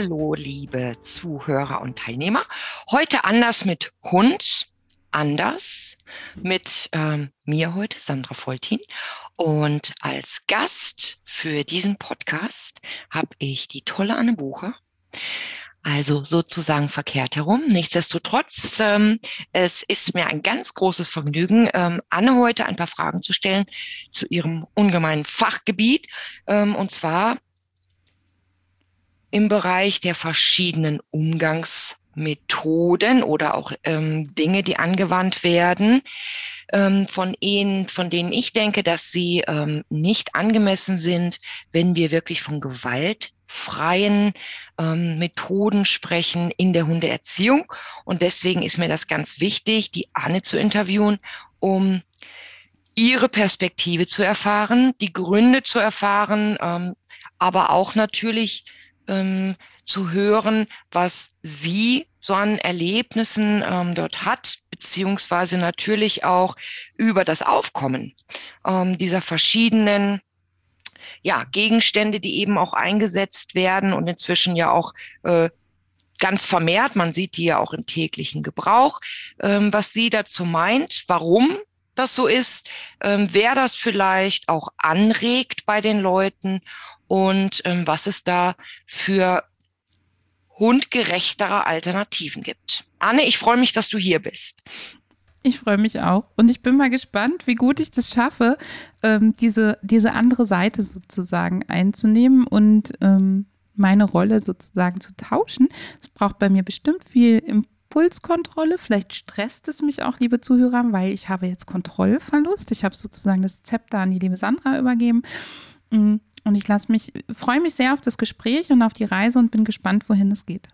Hallo, liebe Zuhörer und Teilnehmer. Heute anders mit Hund, anders mit ähm, mir heute, Sandra Voltin. Und als Gast für diesen Podcast habe ich die tolle Anne Bucher. Also sozusagen verkehrt herum. Nichtsdestotrotz, ähm, es ist mir ein ganz großes Vergnügen, ähm, Anne heute ein paar Fragen zu stellen zu ihrem ungemeinen Fachgebiet. Ähm, und zwar im Bereich der verschiedenen Umgangsmethoden oder auch ähm, Dinge, die angewandt werden, ähm, von, ihnen, von denen ich denke, dass sie ähm, nicht angemessen sind, wenn wir wirklich von gewaltfreien ähm, Methoden sprechen in der Hundeerziehung. Und deswegen ist mir das ganz wichtig, die Anne zu interviewen, um ihre Perspektive zu erfahren, die Gründe zu erfahren, ähm, aber auch natürlich ähm, zu hören, was sie so an Erlebnissen ähm, dort hat, beziehungsweise natürlich auch über das Aufkommen ähm, dieser verschiedenen ja, Gegenstände, die eben auch eingesetzt werden und inzwischen ja auch äh, ganz vermehrt, man sieht die ja auch im täglichen Gebrauch, ähm, was sie dazu meint, warum das so ist, ähm, wer das vielleicht auch anregt bei den Leuten und ähm, was es da für hundgerechtere Alternativen gibt. Anne, ich freue mich, dass du hier bist. Ich freue mich auch und ich bin mal gespannt, wie gut ich das schaffe, ähm, diese, diese andere Seite sozusagen einzunehmen und ähm, meine Rolle sozusagen zu tauschen. Es braucht bei mir bestimmt viel Impulskontrolle. Vielleicht stresst es mich auch, liebe Zuhörer, weil ich habe jetzt Kontrollverlust. Ich habe sozusagen das Zepter an die liebe Sandra übergeben. Mm. Und ich lasse mich, freue mich sehr auf das Gespräch und auf die Reise und bin gespannt, wohin es geht.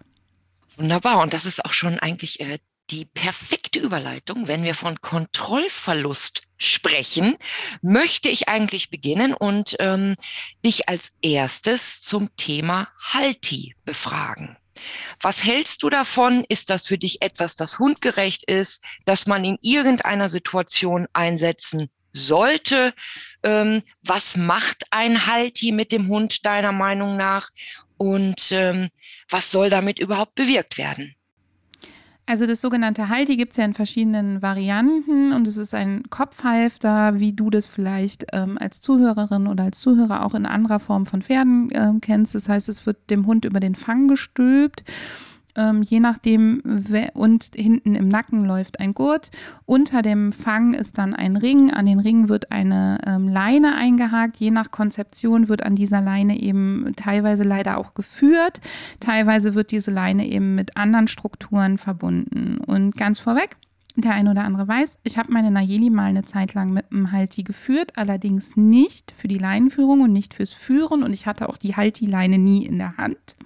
Wunderbar. Und das ist auch schon eigentlich äh, die perfekte Überleitung. Wenn wir von Kontrollverlust sprechen, möchte ich eigentlich beginnen und ähm, dich als erstes zum Thema Halti befragen. Was hältst du davon? Ist das für dich etwas, das hundgerecht ist, dass man in irgendeiner Situation einsetzen sollte. Ähm, was macht ein Halti mit dem Hund deiner Meinung nach? Und ähm, was soll damit überhaupt bewirkt werden? Also das sogenannte Halti gibt es ja in verschiedenen Varianten und es ist ein Kopfhalfter, wie du das vielleicht ähm, als Zuhörerin oder als Zuhörer auch in anderer Form von Pferden ähm, kennst. Das heißt, es wird dem Hund über den Fang gestülpt ähm, je nachdem, und hinten im Nacken läuft ein Gurt. Unter dem Fang ist dann ein Ring. An den Ring wird eine ähm, Leine eingehakt. Je nach Konzeption wird an dieser Leine eben teilweise leider auch geführt. Teilweise wird diese Leine eben mit anderen Strukturen verbunden. Und ganz vorweg, der ein oder andere weiß, ich habe meine Nayeli mal eine Zeit lang mit einem Halti geführt, allerdings nicht für die Leinenführung und nicht fürs Führen und ich hatte auch die Halti-Leine nie in der Hand,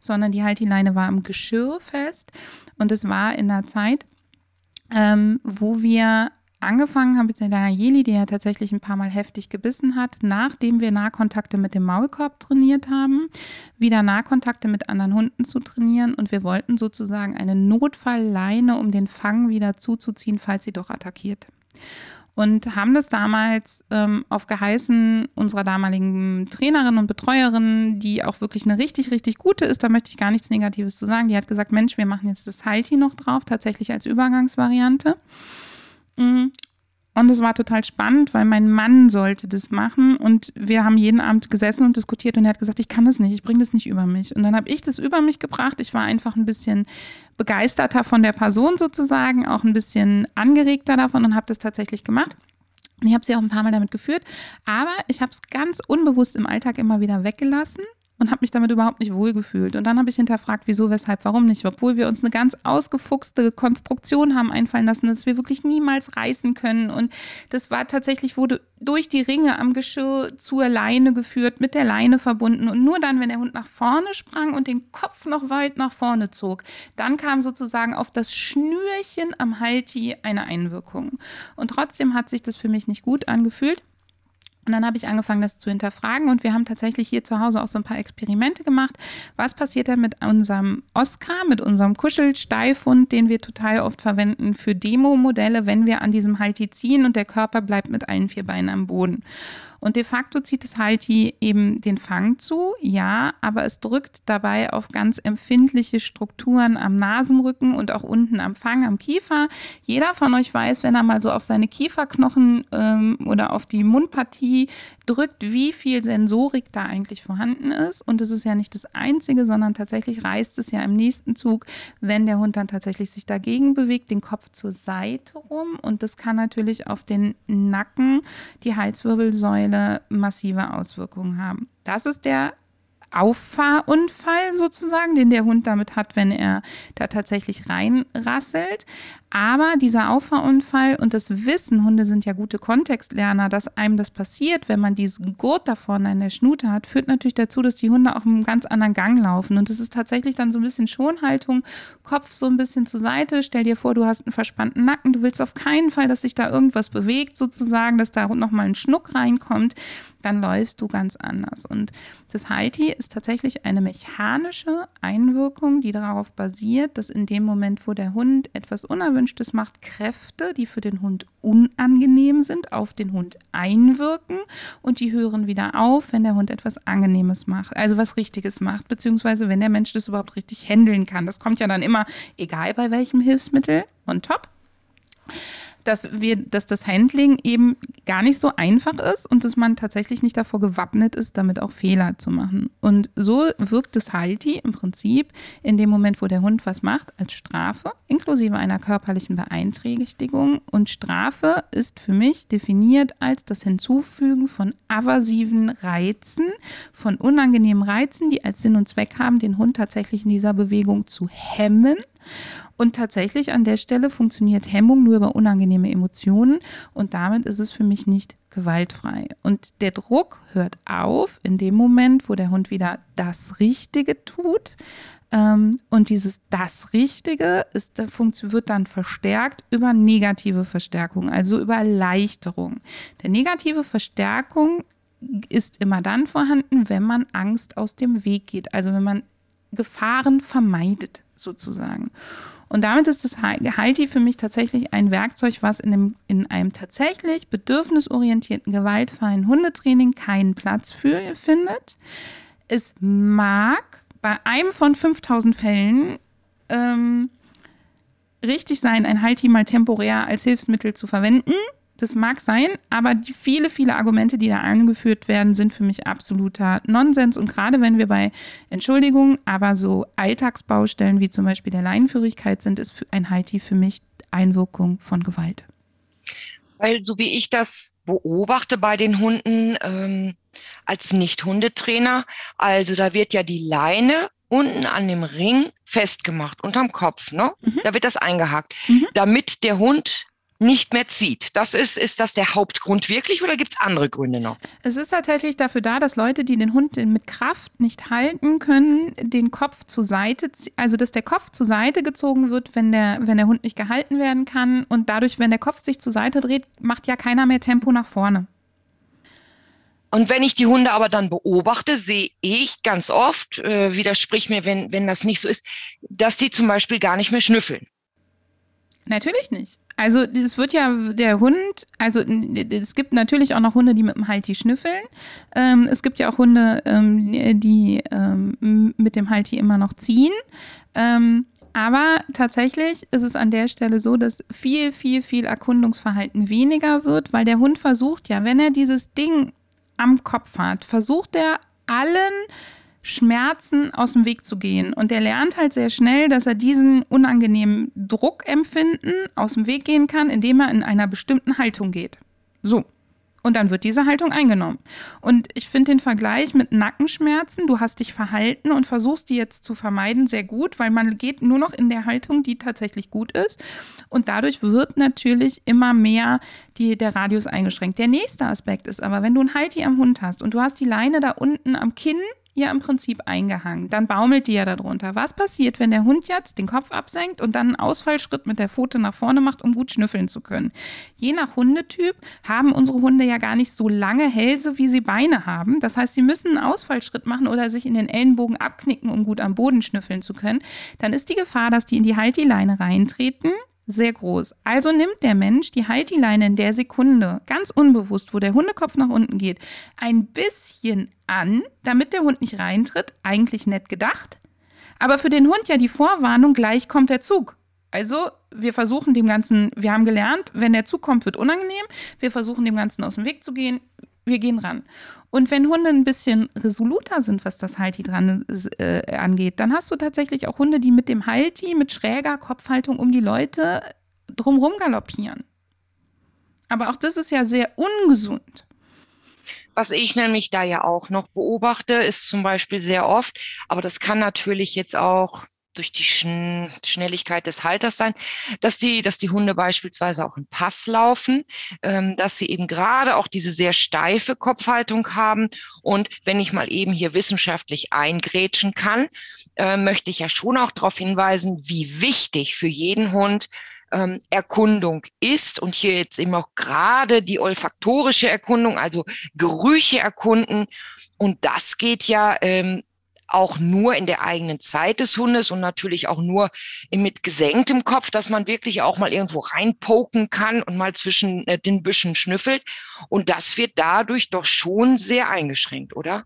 sondern die Halti-Leine war am Geschirr fest und es war in der Zeit, ähm, wo wir angefangen haben mit der Nayeli, die ja tatsächlich ein paar Mal heftig gebissen hat, nachdem wir Nahkontakte mit dem Maulkorb trainiert haben, wieder Nahkontakte mit anderen Hunden zu trainieren und wir wollten sozusagen eine Notfallleine, um den Fang wieder zuzuziehen, falls sie doch attackiert. Und haben das damals ähm, auf Geheißen unserer damaligen Trainerin und Betreuerin, die auch wirklich eine richtig, richtig gute ist, da möchte ich gar nichts Negatives zu sagen. Die hat gesagt, Mensch, wir machen jetzt das Halti noch drauf, tatsächlich als Übergangsvariante. Mhm. Und es war total spannend, weil mein Mann sollte das machen und wir haben jeden Abend gesessen und diskutiert und er hat gesagt, ich kann das nicht, ich bringe das nicht über mich. Und dann habe ich das über mich gebracht. Ich war einfach ein bisschen begeisterter von der Person sozusagen, auch ein bisschen angeregter davon und habe das tatsächlich gemacht. Und ich habe sie auch ein paar Mal damit geführt, aber ich habe es ganz unbewusst im Alltag immer wieder weggelassen und habe mich damit überhaupt nicht wohlgefühlt. Und dann habe ich hinterfragt, wieso, weshalb, warum nicht, obwohl wir uns eine ganz ausgefuchste Konstruktion haben einfallen lassen, dass wir wirklich niemals reißen können. Und das war tatsächlich, wurde durch die Ringe am Geschirr zur Leine geführt, mit der Leine verbunden und nur dann, wenn der Hund nach vorne sprang und den Kopf noch weit nach vorne zog, dann kam sozusagen auf das Schnürchen am Halti eine Einwirkung. Und trotzdem hat sich das für mich nicht gut angefühlt. Und dann habe ich angefangen, das zu hinterfragen und wir haben tatsächlich hier zu Hause auch so ein paar Experimente gemacht. Was passiert denn mit unserem Oscar, mit unserem Kuschelsteifhund, den wir total oft verwenden für Demo-Modelle, wenn wir an diesem Halti ziehen und der Körper bleibt mit allen vier Beinen am Boden? Und de facto zieht es Halti eben den Fang zu, ja, aber es drückt dabei auf ganz empfindliche Strukturen am Nasenrücken und auch unten am Fang, am Kiefer. Jeder von euch weiß, wenn er mal so auf seine Kieferknochen ähm, oder auf die Mundpartie drückt, wie viel Sensorik da eigentlich vorhanden ist. Und es ist ja nicht das Einzige, sondern tatsächlich reißt es ja im nächsten Zug, wenn der Hund dann tatsächlich sich dagegen bewegt, den Kopf zur Seite rum. Und das kann natürlich auf den Nacken, die Halswirbelsäule massive Auswirkungen haben. Das ist der Auffahrunfall sozusagen, den der Hund damit hat, wenn er da tatsächlich reinrasselt. Aber dieser Auffahrunfall und das Wissen, Hunde sind ja gute Kontextlerner, dass einem das passiert, wenn man diesen Gurt da vorne in der Schnute hat, führt natürlich dazu, dass die Hunde auch einen ganz anderen Gang laufen. Und es ist tatsächlich dann so ein bisschen Schonhaltung, Kopf so ein bisschen zur Seite. Stell dir vor, du hast einen verspannten Nacken. Du willst auf keinen Fall, dass sich da irgendwas bewegt, sozusagen, dass da nochmal ein Schnuck reinkommt dann läufst du ganz anders. Und das Halti ist tatsächlich eine mechanische Einwirkung, die darauf basiert, dass in dem Moment, wo der Hund etwas Unerwünschtes macht, Kräfte, die für den Hund unangenehm sind, auf den Hund einwirken und die hören wieder auf, wenn der Hund etwas Angenehmes macht, also was Richtiges macht, beziehungsweise wenn der Mensch das überhaupt richtig handeln kann. Das kommt ja dann immer, egal bei welchem Hilfsmittel, on top dass wir, dass das Handling eben gar nicht so einfach ist und dass man tatsächlich nicht davor gewappnet ist, damit auch Fehler zu machen. Und so wirkt das Halti im Prinzip in dem Moment, wo der Hund was macht, als Strafe, inklusive einer körperlichen Beeinträchtigung. Und Strafe ist für mich definiert als das Hinzufügen von aversiven Reizen, von unangenehmen Reizen, die als Sinn und Zweck haben, den Hund tatsächlich in dieser Bewegung zu hemmen und tatsächlich an der Stelle funktioniert Hemmung nur über unangenehme Emotionen und damit ist es für mich nicht gewaltfrei. Und der Druck hört auf in dem Moment, wo der Hund wieder das Richtige tut. Ähm, und dieses das Richtige ist, wird dann verstärkt über negative Verstärkung, also über Erleichterung. Der negative Verstärkung ist immer dann vorhanden, wenn man Angst aus dem Weg geht, also wenn man Gefahren vermeidet sozusagen. Und damit ist das Halti für mich tatsächlich ein Werkzeug, was in einem, in einem tatsächlich bedürfnisorientierten, gewaltfreien Hundetraining keinen Platz für findet. Es mag bei einem von 5000 Fällen ähm, richtig sein, ein Halti mal temporär als Hilfsmittel zu verwenden. Das mag sein, aber die viele, viele Argumente, die da angeführt werden, sind für mich absoluter Nonsens. Und gerade wenn wir bei Entschuldigung, aber so Alltagsbaustellen wie zum Beispiel der Leinenführigkeit sind, ist ein Halti für mich Einwirkung von Gewalt. Weil so wie ich das beobachte bei den Hunden ähm, als Nicht-Hundetrainer, also da wird ja die Leine unten an dem Ring festgemacht, unterm Kopf, ne? Mhm. Da wird das eingehakt, mhm. damit der Hund nicht mehr zieht. Das ist, ist das der Hauptgrund wirklich oder gibt es andere Gründe noch? Es ist tatsächlich dafür da, dass Leute, die den Hund mit Kraft nicht halten können, den Kopf zur Seite, also dass der Kopf zur Seite gezogen wird, wenn der, wenn der Hund nicht gehalten werden kann. Und dadurch, wenn der Kopf sich zur Seite dreht, macht ja keiner mehr Tempo nach vorne. Und wenn ich die Hunde aber dann beobachte, sehe ich ganz oft, äh, widersprich mir, wenn, wenn das nicht so ist, dass die zum Beispiel gar nicht mehr schnüffeln. Natürlich nicht. Also es wird ja der Hund, also es gibt natürlich auch noch Hunde, die mit dem Halti schnüffeln. Ähm, es gibt ja auch Hunde, ähm, die ähm, mit dem Halti immer noch ziehen. Ähm, aber tatsächlich ist es an der Stelle so, dass viel, viel, viel Erkundungsverhalten weniger wird, weil der Hund versucht ja, wenn er dieses Ding am Kopf hat, versucht er allen Schmerzen aus dem Weg zu gehen. Und er lernt halt sehr schnell, dass er diesen unangenehmen Druckempfinden aus dem Weg gehen kann, indem er in einer bestimmten Haltung geht. So. Und dann wird diese Haltung eingenommen. Und ich finde den Vergleich mit Nackenschmerzen, du hast dich verhalten und versuchst die jetzt zu vermeiden, sehr gut, weil man geht nur noch in der Haltung, die tatsächlich gut ist. Und dadurch wird natürlich immer mehr die, der Radius eingeschränkt. Der nächste Aspekt ist aber, wenn du einen Halti am Hund hast und du hast die Leine da unten am Kinn ja im Prinzip eingehangen. Dann baumelt die ja darunter. Was passiert, wenn der Hund jetzt den Kopf absenkt und dann einen Ausfallschritt mit der Pfote nach vorne macht, um gut schnüffeln zu können? Je nach Hundetyp haben unsere Hunde ja gar nicht so lange Hälse, wie sie Beine haben. Das heißt, sie müssen einen Ausfallschritt machen oder sich in den Ellenbogen abknicken, um gut am Boden schnüffeln zu können. Dann ist die Gefahr, dass die in die Halti-Leine reintreten, sehr groß. Also nimmt der Mensch die Haltileine in der Sekunde, ganz unbewusst, wo der Hundekopf nach unten geht, ein bisschen an, damit der Hund nicht reintritt. Eigentlich nett gedacht. Aber für den Hund ja die Vorwarnung, gleich kommt der Zug. Also wir versuchen dem Ganzen, wir haben gelernt, wenn der Zug kommt, wird unangenehm. Wir versuchen dem Ganzen aus dem Weg zu gehen. Wir gehen ran. Und wenn Hunde ein bisschen resoluter sind, was das Halti dran äh, angeht, dann hast du tatsächlich auch Hunde, die mit dem Halti, mit schräger Kopfhaltung um die Leute drumherum galoppieren. Aber auch das ist ja sehr ungesund. Was ich nämlich da ja auch noch beobachte, ist zum Beispiel sehr oft, aber das kann natürlich jetzt auch durch die Schn Schnelligkeit des Halters sein, dass die, dass die Hunde beispielsweise auch im Pass laufen, ähm, dass sie eben gerade auch diese sehr steife Kopfhaltung haben. Und wenn ich mal eben hier wissenschaftlich eingrätschen kann, äh, möchte ich ja schon auch darauf hinweisen, wie wichtig für jeden Hund ähm, Erkundung ist und hier jetzt eben auch gerade die olfaktorische Erkundung, also Gerüche erkunden. Und das geht ja ähm, auch nur in der eigenen Zeit des Hundes und natürlich auch nur mit gesenktem Kopf, dass man wirklich auch mal irgendwo reinpoken kann und mal zwischen äh, den Büschen schnüffelt. Und das wird dadurch doch schon sehr eingeschränkt, oder?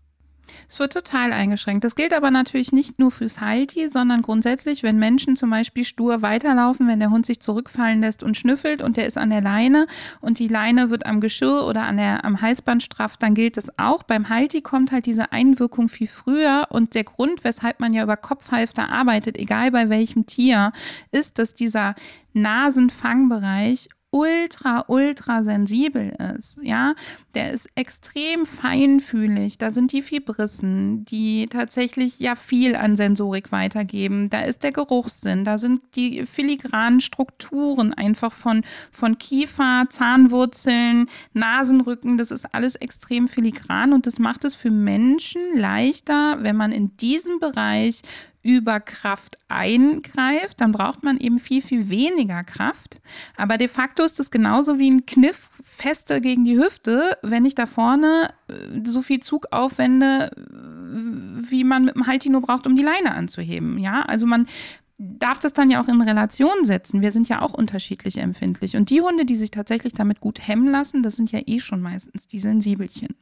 Es wird total eingeschränkt. Das gilt aber natürlich nicht nur fürs Halti, sondern grundsätzlich, wenn Menschen zum Beispiel stur weiterlaufen, wenn der Hund sich zurückfallen lässt und schnüffelt und der ist an der Leine und die Leine wird am Geschirr oder an der, am Halsband straff, dann gilt das auch. Beim Halti kommt halt diese Einwirkung viel früher und der Grund, weshalb man ja über Kopfhalfter arbeitet, egal bei welchem Tier, ist, dass dieser Nasenfangbereich ultra, ultra sensibel ist, ja, der ist extrem feinfühlig. Da sind die Fibrissen, die tatsächlich ja viel an Sensorik weitergeben. Da ist der Geruchssinn, da sind die filigranen Strukturen einfach von, von Kiefer, Zahnwurzeln, Nasenrücken. Das ist alles extrem filigran und das macht es für Menschen leichter, wenn man in diesem Bereich über Kraft eingreift, dann braucht man eben viel, viel weniger Kraft. Aber de facto ist es genauso wie ein Kniff feste gegen die Hüfte, wenn ich da vorne äh, so viel Zug aufwende, wie man mit dem Halti nur braucht, um die Leine anzuheben. Ja, also man darf das dann ja auch in Relation setzen. Wir sind ja auch unterschiedlich empfindlich. Und die Hunde, die sich tatsächlich damit gut hemmen lassen, das sind ja eh schon meistens die Sensibelchen.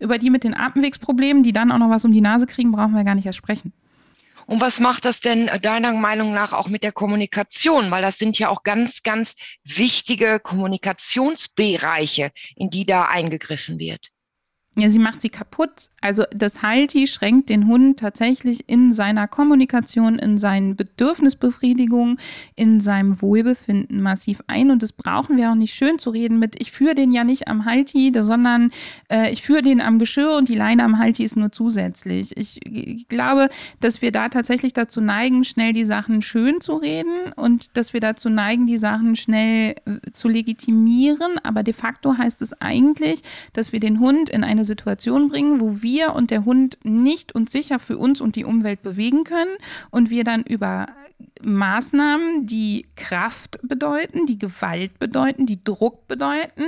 Über die mit den Atemwegsproblemen, die dann auch noch was um die Nase kriegen, brauchen wir gar nicht erst sprechen. Und was macht das denn äh, deiner Meinung nach auch mit der Kommunikation? Weil das sind ja auch ganz, ganz wichtige Kommunikationsbereiche, in die da eingegriffen wird. Ja, sie macht sie kaputt. Also das Halti schränkt den Hund tatsächlich in seiner Kommunikation, in seinen Bedürfnisbefriedigungen, in seinem Wohlbefinden massiv ein. Und das brauchen wir auch nicht schön zu reden mit, ich führe den ja nicht am Halti, sondern äh, ich führe den am Geschirr und die Leine am Halti ist nur zusätzlich. Ich, ich glaube, dass wir da tatsächlich dazu neigen, schnell die Sachen schön zu reden und dass wir dazu neigen, die Sachen schnell äh, zu legitimieren. Aber de facto heißt es eigentlich, dass wir den Hund in eine eine Situation bringen, wo wir und der Hund nicht und sicher für uns und die Umwelt bewegen können und wir dann über Maßnahmen, die Kraft bedeuten, die Gewalt bedeuten, die Druck bedeuten,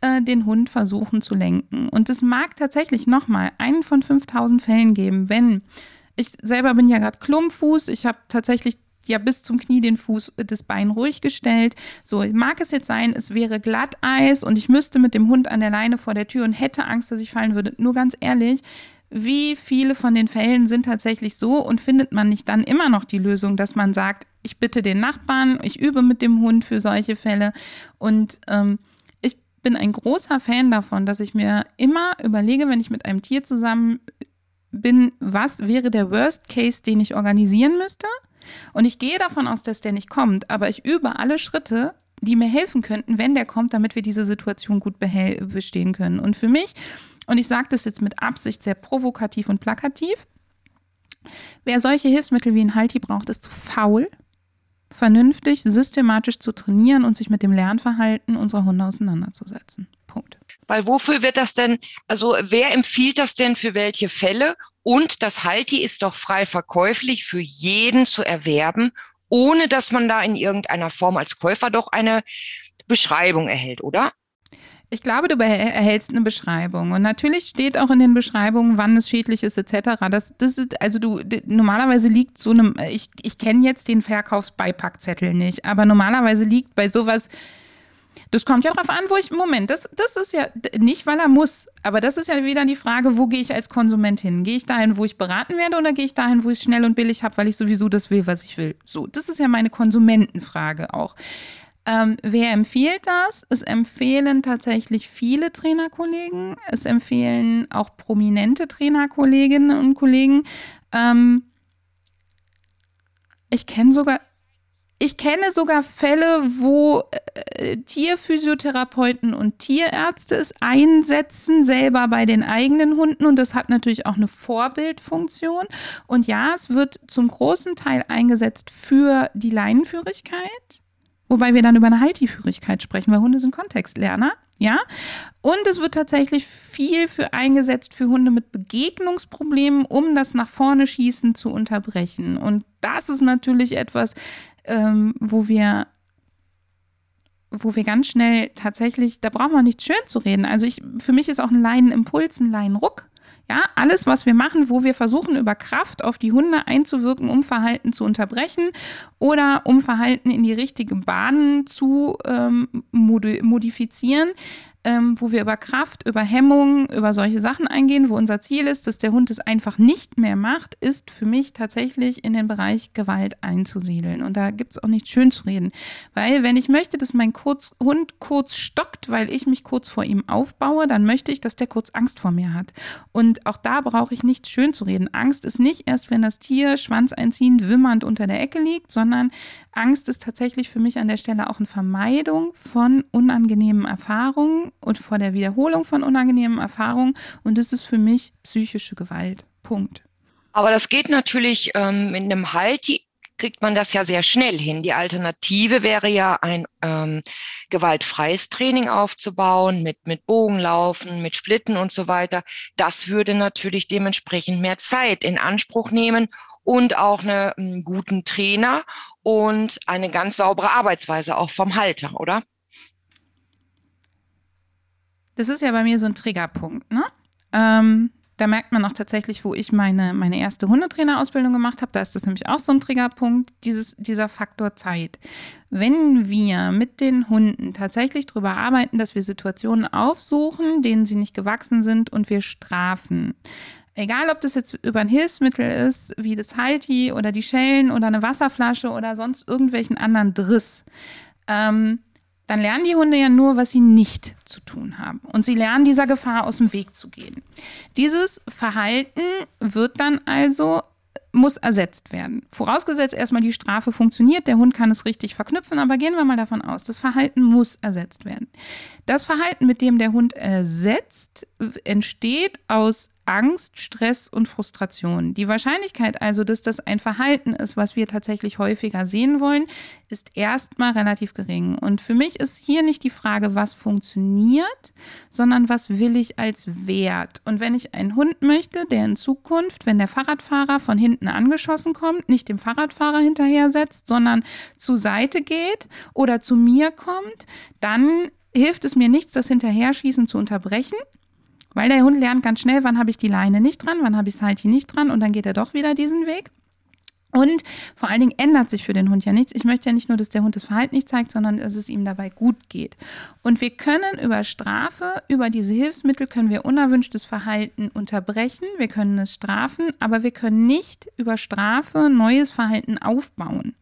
äh, den Hund versuchen zu lenken. Und es mag tatsächlich nochmal einen von 5000 Fällen geben, wenn ich selber bin ja gerade Klumpfuß. Ich habe tatsächlich ja bis zum Knie den Fuß, das Bein ruhig gestellt. So mag es jetzt sein, es wäre Glatteis und ich müsste mit dem Hund an der Leine vor der Tür und hätte Angst, dass ich fallen würde. Nur ganz ehrlich, wie viele von den Fällen sind tatsächlich so und findet man nicht dann immer noch die Lösung, dass man sagt, ich bitte den Nachbarn, ich übe mit dem Hund für solche Fälle und ähm, ich bin ein großer Fan davon, dass ich mir immer überlege, wenn ich mit einem Tier zusammen bin, was wäre der Worst Case, den ich organisieren müsste? Und ich gehe davon aus, dass der nicht kommt, aber ich übe alle Schritte, die mir helfen könnten, wenn der kommt, damit wir diese Situation gut bestehen können. Und für mich, und ich sage das jetzt mit Absicht sehr provokativ und plakativ, wer solche Hilfsmittel wie ein Halti braucht, ist zu faul, vernünftig, systematisch zu trainieren und sich mit dem Lernverhalten unserer Hunde auseinanderzusetzen. Punkt. Weil wofür wird das denn, also wer empfiehlt das denn für welche Fälle? Und das Halti ist doch frei verkäuflich für jeden zu erwerben, ohne dass man da in irgendeiner Form als Käufer doch eine Beschreibung erhält, oder? Ich glaube, du erhältst eine Beschreibung. Und natürlich steht auch in den Beschreibungen, wann es schädlich ist, etc. Das, das ist, also du, normalerweise liegt so einem, ich, ich kenne jetzt den Verkaufsbeipackzettel nicht, aber normalerweise liegt bei sowas, das kommt ja darauf an, wo ich, Moment, das, das ist ja nicht, weil er muss, aber das ist ja wieder die Frage, wo gehe ich als Konsument hin? Gehe ich dahin, wo ich beraten werde oder gehe ich dahin, wo ich es schnell und billig habe, weil ich sowieso das will, was ich will? So, das ist ja meine Konsumentenfrage auch. Ähm, wer empfiehlt das? Es empfehlen tatsächlich viele Trainerkollegen. Es empfehlen auch prominente Trainerkolleginnen und Kollegen. Ähm, ich kenne sogar, ich kenne sogar Fälle, wo äh, Tierphysiotherapeuten und Tierärzte es einsetzen, selber bei den eigenen Hunden. Und das hat natürlich auch eine Vorbildfunktion. Und ja, es wird zum großen Teil eingesetzt für die Leinenführigkeit. Wobei wir dann über eine Haltiführigkeit sprechen, weil Hunde sind Kontextlerner. Ja, und es wird tatsächlich viel für eingesetzt für Hunde mit Begegnungsproblemen, um das nach vorne schießen zu unterbrechen. Und das ist natürlich etwas, ähm, wo wir wo wir ganz schnell tatsächlich, da brauchen wir nicht schön zu reden. Also ich, für mich ist auch ein Leinenimpuls ein Leinenruck. Ja, alles, was wir machen, wo wir versuchen, über Kraft auf die Hunde einzuwirken, um Verhalten zu unterbrechen oder um Verhalten in die richtige Bahn zu ähm, modifizieren, ähm, wo wir über Kraft, über Hemmung, über solche Sachen eingehen, wo unser Ziel ist, dass der Hund es einfach nicht mehr macht, ist für mich tatsächlich in den Bereich Gewalt einzusiedeln. Und da gibt es auch nicht schön zu reden. Weil wenn ich möchte, dass mein kurz, Hund kurz stockt, weil ich mich kurz vor ihm aufbaue, dann möchte ich, dass der kurz Angst vor mir hat. Und auch da brauche ich nicht schön zu reden. Angst ist nicht erst, wenn das Tier schwanzeinziehend, wimmernd unter der Ecke liegt, sondern Angst ist tatsächlich für mich an der Stelle auch eine Vermeidung von unangenehmen Erfahrungen und vor der Wiederholung von unangenehmen Erfahrungen. Und das ist für mich psychische Gewalt. Punkt. Aber das geht natürlich ähm, mit einem Halt, kriegt man das ja sehr schnell hin. Die Alternative wäre ja ein ähm, gewaltfreies Training aufzubauen mit, mit Bogenlaufen, mit Splitten und so weiter. Das würde natürlich dementsprechend mehr Zeit in Anspruch nehmen und auch einen ähm, guten Trainer und eine ganz saubere Arbeitsweise auch vom Halter, oder? Das ist ja bei mir so ein Triggerpunkt, ne? Ähm, da merkt man auch tatsächlich, wo ich meine, meine erste Hundetrainerausbildung gemacht habe, da ist das nämlich auch so ein Triggerpunkt, dieses, dieser Faktor Zeit. Wenn wir mit den Hunden tatsächlich darüber arbeiten, dass wir Situationen aufsuchen, denen sie nicht gewachsen sind und wir strafen, egal ob das jetzt über ein Hilfsmittel ist, wie das Halti oder die Schellen oder eine Wasserflasche oder sonst irgendwelchen anderen Driss, ähm, dann lernen die Hunde ja nur, was sie nicht zu tun haben. Und sie lernen dieser Gefahr aus dem Weg zu gehen. Dieses Verhalten wird dann also muss ersetzt werden. Vorausgesetzt erstmal die Strafe funktioniert, der Hund kann es richtig verknüpfen, aber gehen wir mal davon aus, das Verhalten muss ersetzt werden. Das Verhalten, mit dem der Hund ersetzt, entsteht aus Angst, Stress und Frustration. Die Wahrscheinlichkeit also, dass das ein Verhalten ist, was wir tatsächlich häufiger sehen wollen, ist erstmal relativ gering. Und für mich ist hier nicht die Frage, was funktioniert, sondern was will ich als Wert. Und wenn ich einen Hund möchte, der in Zukunft, wenn der Fahrradfahrer von hinten angeschossen kommt, nicht dem Fahrradfahrer hinterher setzt, sondern zur Seite geht oder zu mir kommt, dann hilft es mir nichts, das Hinterherschießen zu unterbrechen weil der Hund lernt ganz schnell, wann habe ich die Leine nicht dran, wann habe ich das Halti nicht dran und dann geht er doch wieder diesen Weg. Und vor allen Dingen ändert sich für den Hund ja nichts. Ich möchte ja nicht nur, dass der Hund das Verhalten nicht zeigt, sondern dass es ihm dabei gut geht. Und wir können über Strafe, über diese Hilfsmittel, können wir unerwünschtes Verhalten unterbrechen. Wir können es strafen, aber wir können nicht über Strafe neues Verhalten aufbauen.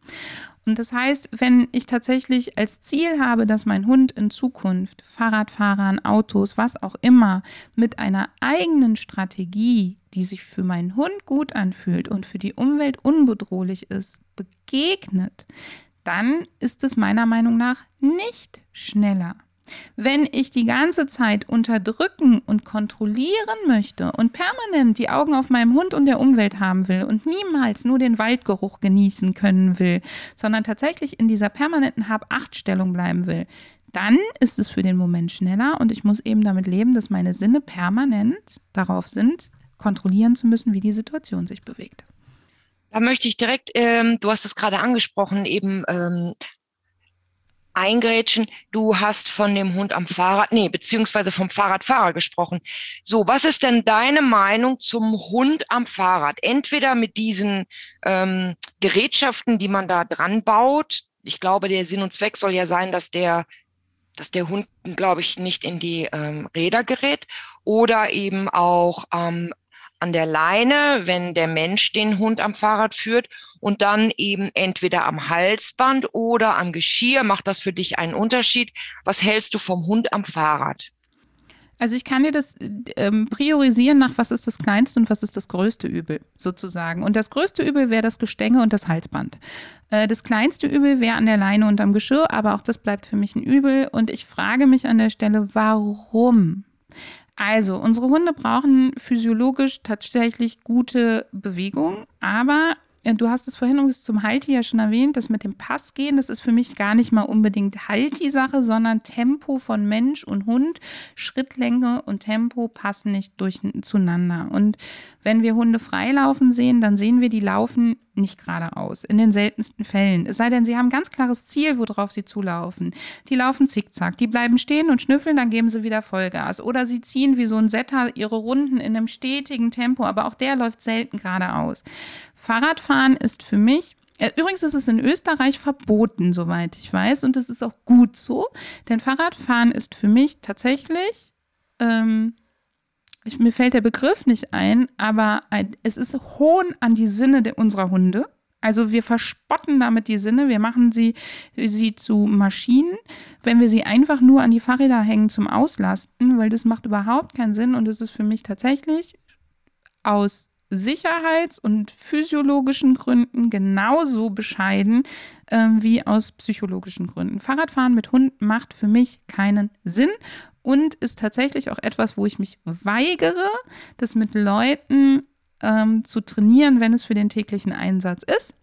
Und das heißt, wenn ich tatsächlich als Ziel habe, dass mein Hund in Zukunft Fahrradfahrern, Autos, was auch immer, mit einer eigenen Strategie, die sich für meinen Hund gut anfühlt und für die Umwelt unbedrohlich ist, begegnet, dann ist es meiner Meinung nach nicht schneller. Wenn ich die ganze Zeit unterdrücken und kontrollieren möchte und permanent die Augen auf meinem Hund und der Umwelt haben will und niemals nur den Waldgeruch genießen können will, sondern tatsächlich in dieser permanenten Hab-Acht-Stellung bleiben will, dann ist es für den Moment schneller und ich muss eben damit leben, dass meine Sinne permanent darauf sind, kontrollieren zu müssen, wie die Situation sich bewegt. Da möchte ich direkt, ähm, du hast es gerade angesprochen, eben ähm, eingrätschen. Du hast von dem Hund am Fahrrad, nee, beziehungsweise vom Fahrradfahrer gesprochen. So, was ist denn deine Meinung zum Hund am Fahrrad? Entweder mit diesen ähm, Gerätschaften, die man da dran baut. Ich glaube, der Sinn und Zweck soll ja sein, dass der dass der Hund, glaube ich, nicht in die ähm, Räder gerät oder eben auch ähm, an der Leine, wenn der Mensch den Hund am Fahrrad führt und dann eben entweder am Halsband oder am Geschirr. Macht das für dich einen Unterschied? Was hältst du vom Hund am Fahrrad? Also ich kann dir das ähm, priorisieren nach, was ist das kleinste und was ist das größte Übel sozusagen. Und das größte Übel wäre das Gestänge und das Halsband. Äh, das kleinste Übel wäre an der Leine und am Geschirr, aber auch das bleibt für mich ein Übel. Und ich frage mich an der Stelle, warum? Also, unsere Hunde brauchen physiologisch tatsächlich gute Bewegung, aber Du hast es vorhin übrigens zum Halti ja schon erwähnt, das mit dem Pass gehen, das ist für mich gar nicht mal unbedingt Halti-Sache, sondern Tempo von Mensch und Hund. Schrittlänge und Tempo passen nicht durch, zueinander. Und wenn wir Hunde freilaufen sehen, dann sehen wir, die laufen nicht geradeaus, in den seltensten Fällen. Es sei denn, sie haben ganz klares Ziel, worauf sie zulaufen. Die laufen zickzack, die bleiben stehen und schnüffeln, dann geben sie wieder Vollgas. Oder sie ziehen wie so ein Setter ihre Runden in einem stetigen Tempo, aber auch der läuft selten geradeaus. Fahrradfahren ist für mich äh, Übrigens ist es in Österreich verboten, soweit ich weiß, und das ist auch gut so, denn Fahrradfahren ist für mich tatsächlich ähm, ich, mir fällt der Begriff nicht ein, aber es ist Hohn an die Sinne der, unserer Hunde. Also wir verspotten damit die Sinne, wir machen sie, sie zu Maschinen, wenn wir sie einfach nur an die Fahrräder hängen zum Auslasten, weil das macht überhaupt keinen Sinn und es ist für mich tatsächlich aus Sicherheits- und physiologischen Gründen genauso bescheiden äh, wie aus psychologischen Gründen. Fahrradfahren mit Hund macht für mich keinen Sinn und ist tatsächlich auch etwas, wo ich mich weigere, das mit Leuten ähm, zu trainieren, wenn es für den täglichen Einsatz ist.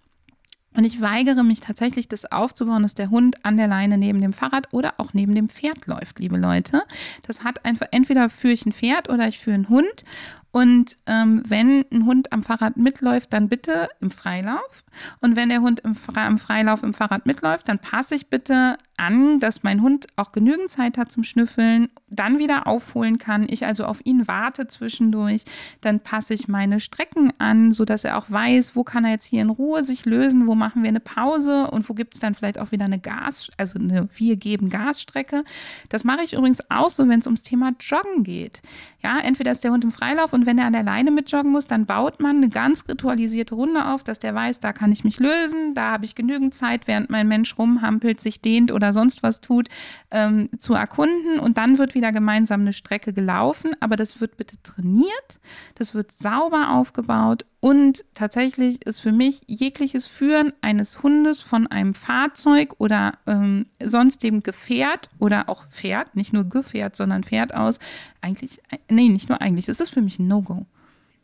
Und ich weigere mich tatsächlich, das aufzubauen, dass der Hund an der Leine neben dem Fahrrad oder auch neben dem Pferd läuft, liebe Leute. Das hat einfach, entweder führe ich ein Pferd oder ich führe einen Hund. Und ähm, wenn ein Hund am Fahrrad mitläuft, dann bitte im Freilauf. Und wenn der Hund im, Fre im Freilauf im Fahrrad mitläuft, dann passe ich bitte an, dass mein Hund auch genügend Zeit hat zum Schnüffeln, dann wieder aufholen kann. Ich also auf ihn warte zwischendurch. Dann passe ich meine Strecken an, sodass er auch weiß, wo kann er jetzt hier in Ruhe sich lösen, wo machen wir eine Pause und wo gibt es dann vielleicht auch wieder eine Gas, also eine Wir geben Gasstrecke. Das mache ich übrigens auch so, wenn es ums Thema Joggen geht. Ja, entweder ist der Hund im Freilauf und wenn er an der Leine mitjoggen muss, dann baut man eine ganz ritualisierte Runde auf, dass der weiß, da kann ich mich lösen, da habe ich genügend Zeit, während mein Mensch rumhampelt, sich dehnt oder sonst was tut, ähm, zu erkunden. Und dann wird wieder gemeinsam eine Strecke gelaufen, aber das wird bitte trainiert, das wird sauber aufgebaut. Und tatsächlich ist für mich jegliches Führen eines Hundes von einem Fahrzeug oder ähm, sonstigem Gefährt oder auch Pferd, nicht nur Gefährt, sondern Pferd aus, eigentlich, nee, nicht nur eigentlich, es ist für mich ein No-Go.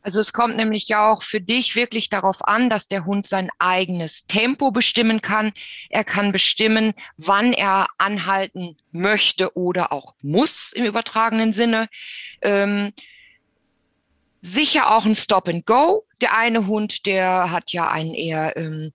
Also es kommt nämlich ja auch für dich wirklich darauf an, dass der Hund sein eigenes Tempo bestimmen kann. Er kann bestimmen, wann er anhalten möchte oder auch muss im übertragenen Sinne. Ähm, sicher auch ein Stop and Go. Der eine Hund, der hat ja einen eher ähm,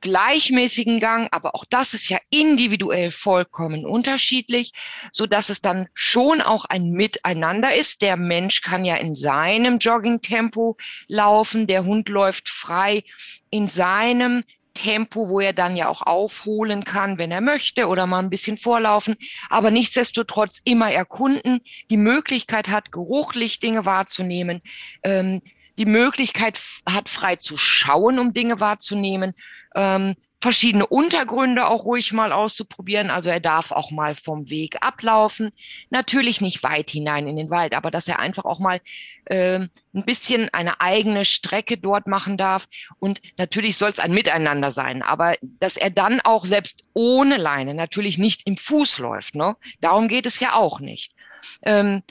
gleichmäßigen Gang, aber auch das ist ja individuell vollkommen unterschiedlich, so dass es dann schon auch ein Miteinander ist. Der Mensch kann ja in seinem Joggingtempo laufen, der Hund läuft frei in seinem Tempo, wo er dann ja auch aufholen kann, wenn er möchte oder mal ein bisschen vorlaufen, aber nichtsdestotrotz immer erkunden, die Möglichkeit hat, geruchlich Dinge wahrzunehmen, ähm, die Möglichkeit hat, frei zu schauen, um Dinge wahrzunehmen, ähm, verschiedene Untergründe auch ruhig mal auszuprobieren. Also er darf auch mal vom Weg ablaufen. Natürlich nicht weit hinein in den Wald, aber dass er einfach auch mal äh, ein bisschen eine eigene Strecke dort machen darf. Und natürlich soll es ein Miteinander sein, aber dass er dann auch selbst ohne Leine natürlich nicht im Fuß läuft. Ne? Darum geht es ja auch nicht. Ähm,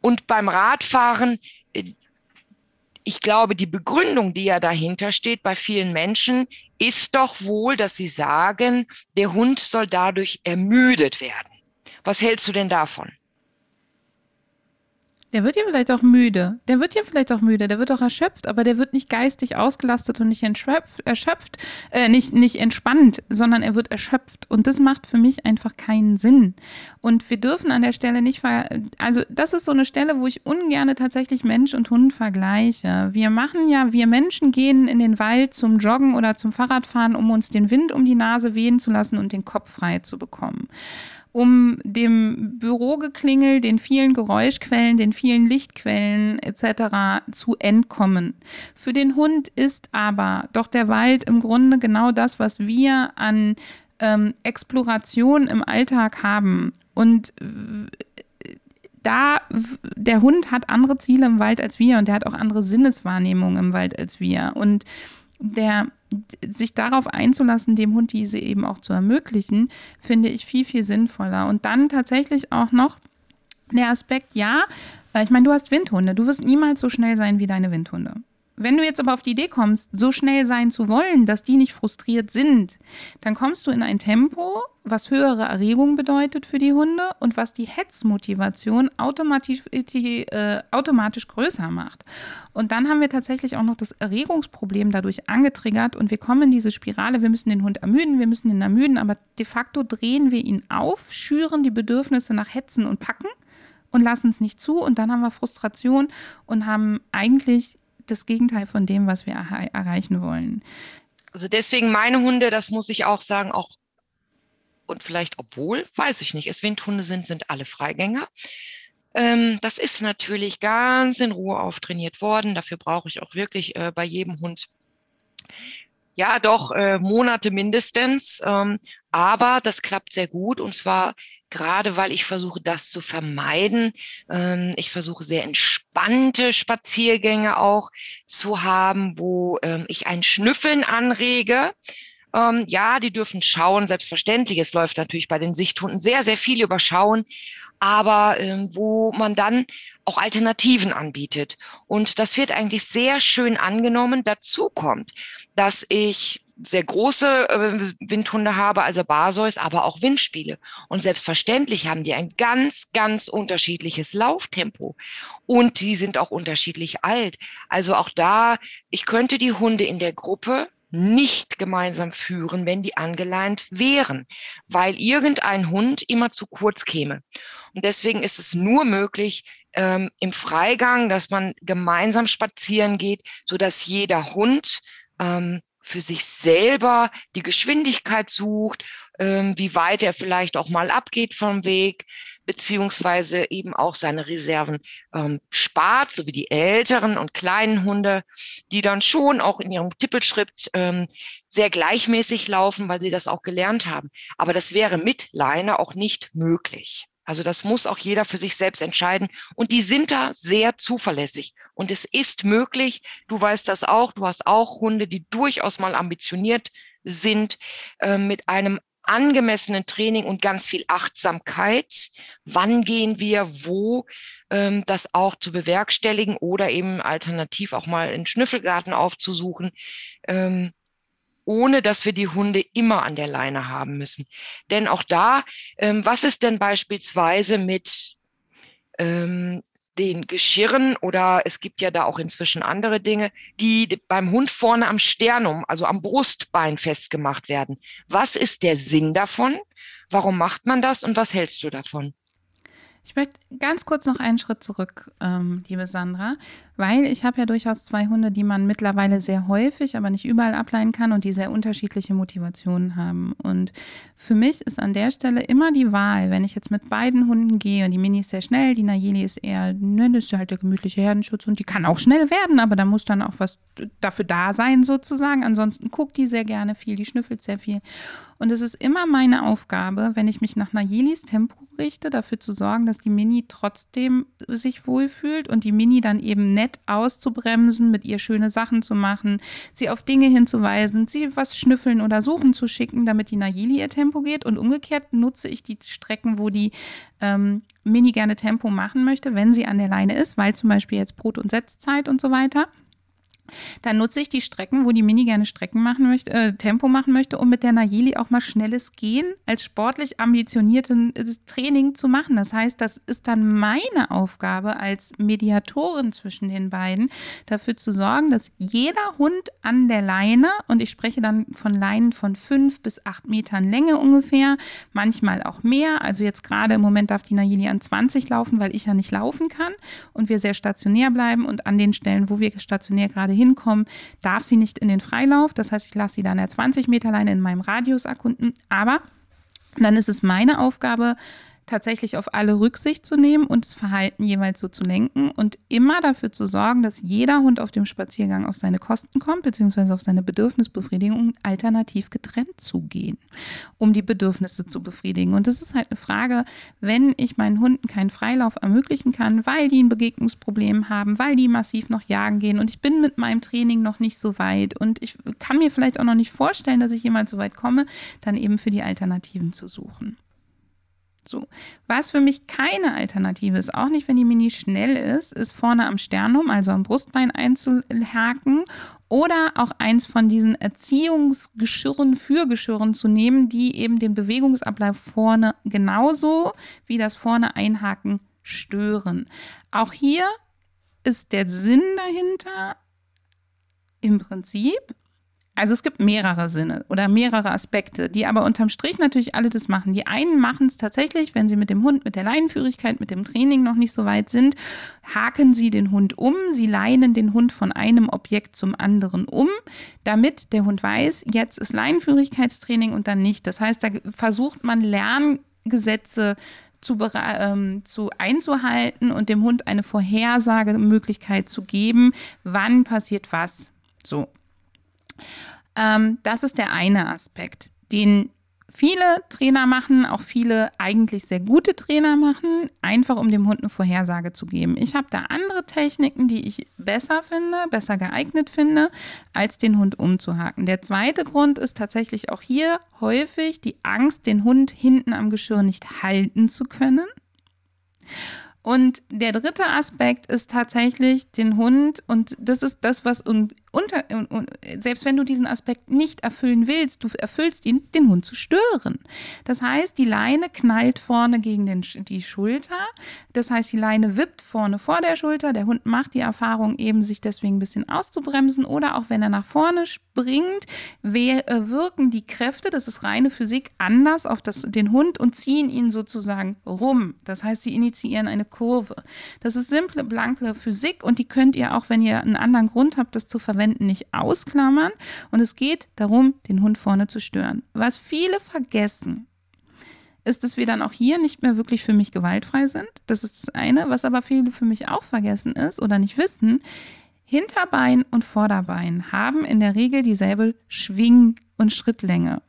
und beim Radfahren, äh, ich glaube, die Begründung, die ja dahinter steht bei vielen Menschen, ist doch wohl, dass sie sagen, der Hund soll dadurch ermüdet werden. Was hältst du denn davon? Der wird ja vielleicht auch müde. Der wird ja vielleicht auch müde. Der wird auch erschöpft, aber der wird nicht geistig ausgelastet und nicht erschöpft, erschöpft, äh, nicht, nicht entspannt, sondern er wird erschöpft. Und das macht für mich einfach keinen Sinn. Und wir dürfen an der Stelle nicht, ver also das ist so eine Stelle, wo ich ungern tatsächlich Mensch und Hund vergleiche. Wir machen ja, wir Menschen gehen in den Wald zum Joggen oder zum Fahrradfahren, um uns den Wind um die Nase wehen zu lassen und den Kopf frei zu bekommen um dem Bürogeklingel, den vielen Geräuschquellen, den vielen Lichtquellen etc. zu entkommen. Für den Hund ist aber doch der Wald im Grunde genau das, was wir an ähm, Exploration im Alltag haben. Und da, der Hund hat andere Ziele im Wald als wir und der hat auch andere Sinneswahrnehmungen im Wald als wir. Und der sich darauf einzulassen, dem Hund diese eben auch zu ermöglichen, finde ich viel, viel sinnvoller. Und dann tatsächlich auch noch der Aspekt, ja, äh, ich meine, du hast Windhunde. Du wirst niemals so schnell sein wie deine Windhunde. Wenn du jetzt aber auf die Idee kommst, so schnell sein zu wollen, dass die nicht frustriert sind, dann kommst du in ein Tempo, was höhere Erregung bedeutet für die Hunde und was die Hetzmotivation automatisch, die, äh, automatisch größer macht. Und dann haben wir tatsächlich auch noch das Erregungsproblem dadurch angetriggert und wir kommen in diese Spirale, wir müssen den Hund ermüden, wir müssen ihn ermüden, aber de facto drehen wir ihn auf, schüren die Bedürfnisse nach Hetzen und Packen und lassen es nicht zu und dann haben wir Frustration und haben eigentlich das Gegenteil von dem, was wir er erreichen wollen. Also deswegen meine Hunde, das muss ich auch sagen, auch und vielleicht obwohl, weiß ich nicht, es Windhunde sind, sind alle Freigänger. Ähm, das ist natürlich ganz in Ruhe auftrainiert worden. Dafür brauche ich auch wirklich äh, bei jedem Hund ja, doch äh, Monate mindestens. Ähm, aber das klappt sehr gut und zwar gerade, weil ich versuche, das zu vermeiden. Ähm, ich versuche sehr entspannte Spaziergänge auch zu haben, wo ähm, ich ein Schnüffeln anrege. Ähm, ja, die dürfen schauen, selbstverständlich. Es läuft natürlich bei den Sichthunden sehr, sehr viel über Schauen, aber ähm, wo man dann auch Alternativen anbietet. Und das wird eigentlich sehr schön angenommen. Dazu kommt, dass ich sehr große äh, Windhunde habe, also Barsois, aber auch Windspiele. Und selbstverständlich haben die ein ganz, ganz unterschiedliches Lauftempo. Und die sind auch unterschiedlich alt. Also auch da, ich könnte die Hunde in der Gruppe nicht gemeinsam führen, wenn die angeleint wären, weil irgendein Hund immer zu kurz käme. Und deswegen ist es nur möglich ähm, im Freigang, dass man gemeinsam spazieren geht, so dass jeder Hund ähm, für sich selber die Geschwindigkeit sucht, ähm, wie weit er vielleicht auch mal abgeht vom Weg, beziehungsweise eben auch seine Reserven ähm, spart, so wie die älteren und kleinen Hunde, die dann schon auch in ihrem Tippelschritt ähm, sehr gleichmäßig laufen, weil sie das auch gelernt haben. Aber das wäre mit Leine auch nicht möglich. Also das muss auch jeder für sich selbst entscheiden. Und die sind da sehr zuverlässig. Und es ist möglich, du weißt das auch, du hast auch Hunde, die durchaus mal ambitioniert sind, äh, mit einem angemessenen Training und ganz viel Achtsamkeit. Wann gehen wir wo, ähm, das auch zu bewerkstelligen oder eben alternativ auch mal einen Schnüffelgarten aufzusuchen, ähm, ohne dass wir die Hunde immer an der Leine haben müssen. Denn auch da, ähm, was ist denn beispielsweise mit ähm, den Geschirren oder es gibt ja da auch inzwischen andere Dinge, die beim Hund vorne am Sternum, also am Brustbein festgemacht werden. Was ist der Sinn davon? Warum macht man das und was hältst du davon? Ich möchte ganz kurz noch einen Schritt zurück, ähm, liebe Sandra, weil ich habe ja durchaus zwei Hunde, die man mittlerweile sehr häufig, aber nicht überall ableihen kann und die sehr unterschiedliche Motivationen haben. Und für mich ist an der Stelle immer die Wahl, wenn ich jetzt mit beiden Hunden gehe und die Mini ist sehr schnell, die Nayeli ist eher, ne, das ist halt der gemütliche Herdenschutz und die kann auch schnell werden, aber da muss dann auch was dafür da sein sozusagen. Ansonsten guckt die sehr gerne viel, die schnüffelt sehr viel. Und es ist immer meine Aufgabe, wenn ich mich nach Nayelis Tempo richte, dafür zu sorgen, dass die Mini trotzdem sich wohlfühlt und die Mini dann eben nett auszubremsen, mit ihr schöne Sachen zu machen, sie auf Dinge hinzuweisen, sie was schnüffeln oder suchen zu schicken, damit die Nayeli ihr Tempo geht. Und umgekehrt nutze ich die Strecken, wo die ähm, Mini gerne Tempo machen möchte, wenn sie an der Leine ist, weil zum Beispiel jetzt Brot- und Setzzeit und so weiter dann nutze ich die Strecken, wo die Mini gerne Strecken machen möchte, äh, Tempo machen möchte, um mit der Nayeli auch mal schnelles Gehen als sportlich ambitionierten äh, Training zu machen. Das heißt, das ist dann meine Aufgabe als Mediatorin zwischen den beiden, dafür zu sorgen, dass jeder Hund an der Leine, und ich spreche dann von Leinen von fünf bis acht Metern Länge ungefähr, manchmal auch mehr. Also jetzt gerade im Moment darf die Nayeli an 20 laufen, weil ich ja nicht laufen kann und wir sehr stationär bleiben und an den Stellen, wo wir stationär gerade hinkommen, darf sie nicht in den Freilauf. Das heißt, ich lasse sie dann der 20 Meter Leine in meinem Radius erkunden. Aber dann ist es meine Aufgabe, tatsächlich auf alle Rücksicht zu nehmen und das Verhalten jeweils so zu lenken und immer dafür zu sorgen, dass jeder Hund auf dem Spaziergang auf seine Kosten kommt, beziehungsweise auf seine Bedürfnisbefriedigung alternativ getrennt zugehen, um die Bedürfnisse zu befriedigen. Und das ist halt eine Frage, wenn ich meinen Hunden keinen Freilauf ermöglichen kann, weil die ein Begegnungsproblem haben, weil die massiv noch jagen gehen und ich bin mit meinem Training noch nicht so weit und ich kann mir vielleicht auch noch nicht vorstellen, dass ich jemals so weit komme, dann eben für die Alternativen zu suchen. So. Was für mich keine Alternative ist, auch nicht wenn die Mini schnell ist, ist vorne am Sternum, also am Brustbein einzuhaken oder auch eins von diesen Erziehungsgeschirren, Fürgeschirren zu nehmen, die eben den Bewegungsablauf vorne genauso wie das vorne Einhaken stören. Auch hier ist der Sinn dahinter im Prinzip, also es gibt mehrere Sinne oder mehrere Aspekte, die aber unterm Strich natürlich alle das machen. Die einen machen es tatsächlich, wenn sie mit dem Hund, mit der Leinenführigkeit, mit dem Training noch nicht so weit sind, haken sie den Hund um, sie leinen den Hund von einem Objekt zum anderen um, damit der Hund weiß, jetzt ist Leinenführigkeitstraining und dann nicht. Das heißt, da versucht man Lerngesetze zu, ähm, zu einzuhalten und dem Hund eine Vorhersagemöglichkeit zu geben, wann passiert was. So. Ähm, das ist der eine Aspekt, den viele Trainer machen, auch viele eigentlich sehr gute Trainer machen, einfach um dem Hund eine Vorhersage zu geben. Ich habe da andere Techniken, die ich besser finde, besser geeignet finde, als den Hund umzuhaken. Der zweite Grund ist tatsächlich auch hier häufig die Angst, den Hund hinten am Geschirr nicht halten zu können. Und der dritte Aspekt ist tatsächlich den Hund, und das ist das, was unter, un, selbst wenn du diesen Aspekt nicht erfüllen willst, du erfüllst ihn, den Hund zu stören. Das heißt, die Leine knallt vorne gegen den, die Schulter. Das heißt, die Leine wippt vorne vor der Schulter. Der Hund macht die Erfahrung, eben sich deswegen ein bisschen auszubremsen. Oder auch wenn er nach vorne springt, äh, wirken die Kräfte, das ist reine Physik, anders auf das, den Hund und ziehen ihn sozusagen rum. Das heißt, sie initiieren eine Kurve. Das ist simple, blanke Physik und die könnt ihr auch, wenn ihr einen anderen Grund habt, das zu verwenden, nicht ausklammern. Und es geht darum, den Hund vorne zu stören. Was viele vergessen, ist, dass wir dann auch hier nicht mehr wirklich für mich gewaltfrei sind. Das ist das eine. Was aber viele für mich auch vergessen ist oder nicht wissen, Hinterbein und Vorderbein haben in der Regel dieselbe Schwing- und Schrittlänge.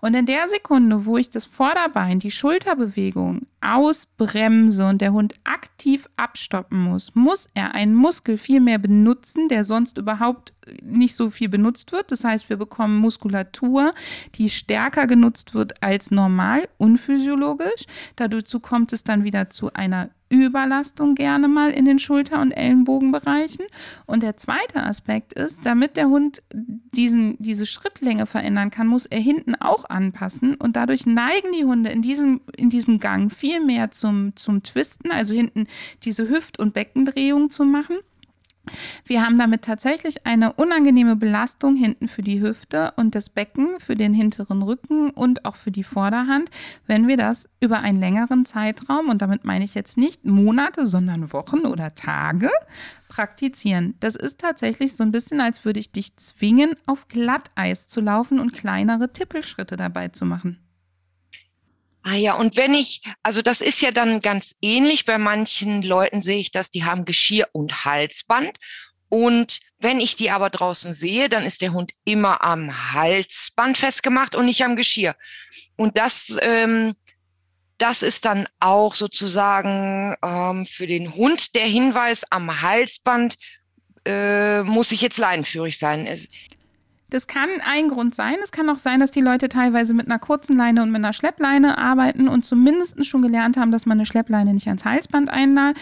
Und in der Sekunde, wo ich das Vorderbein, die Schulterbewegung ausbremse und der Hund aktiv abstoppen muss, muss er einen Muskel viel mehr benutzen, der sonst überhaupt nicht so viel benutzt wird. Das heißt, wir bekommen Muskulatur, die stärker genutzt wird als normal, unphysiologisch. Dazu kommt es dann wieder zu einer Überlastung gerne mal in den Schulter- und Ellenbogenbereichen. Und der zweite Aspekt ist, damit der Hund diesen, diese Schrittlänge verändern kann, muss er hinten auch anpassen. Und dadurch neigen die Hunde in diesem, in diesem Gang viel mehr zum, zum Twisten, also hinten diese Hüft- und Beckendrehung zu machen Wir haben damit tatsächlich eine unangenehme Belastung hinten für die Hüfte und das Becken, für den hinteren Rücken und auch für die Vorderhand, wenn wir das über einen längeren Zeitraum, und damit meine ich jetzt nicht Monate, sondern Wochen oder Tage, praktizieren. Das ist tatsächlich so ein bisschen, als würde ich dich zwingen, auf Glatteis zu laufen und kleinere Tippelschritte dabei zu machen. Ah ja, und wenn ich, also das ist ja dann ganz ähnlich, bei manchen Leuten sehe ich das, die haben Geschirr und Halsband. Und wenn ich die aber draußen sehe, dann ist der Hund immer am Halsband festgemacht und nicht am Geschirr. Und das, ähm, das ist dann auch sozusagen ähm, für den Hund der Hinweis am Halsband, äh, muss ich jetzt leinenführig sein. Es, das kann ein Grund sein. Es kann auch sein, dass die Leute teilweise mit einer kurzen Leine und mit einer Schleppleine arbeiten und zumindest schon gelernt haben, dass man eine Schleppleine nicht ans Halsband einla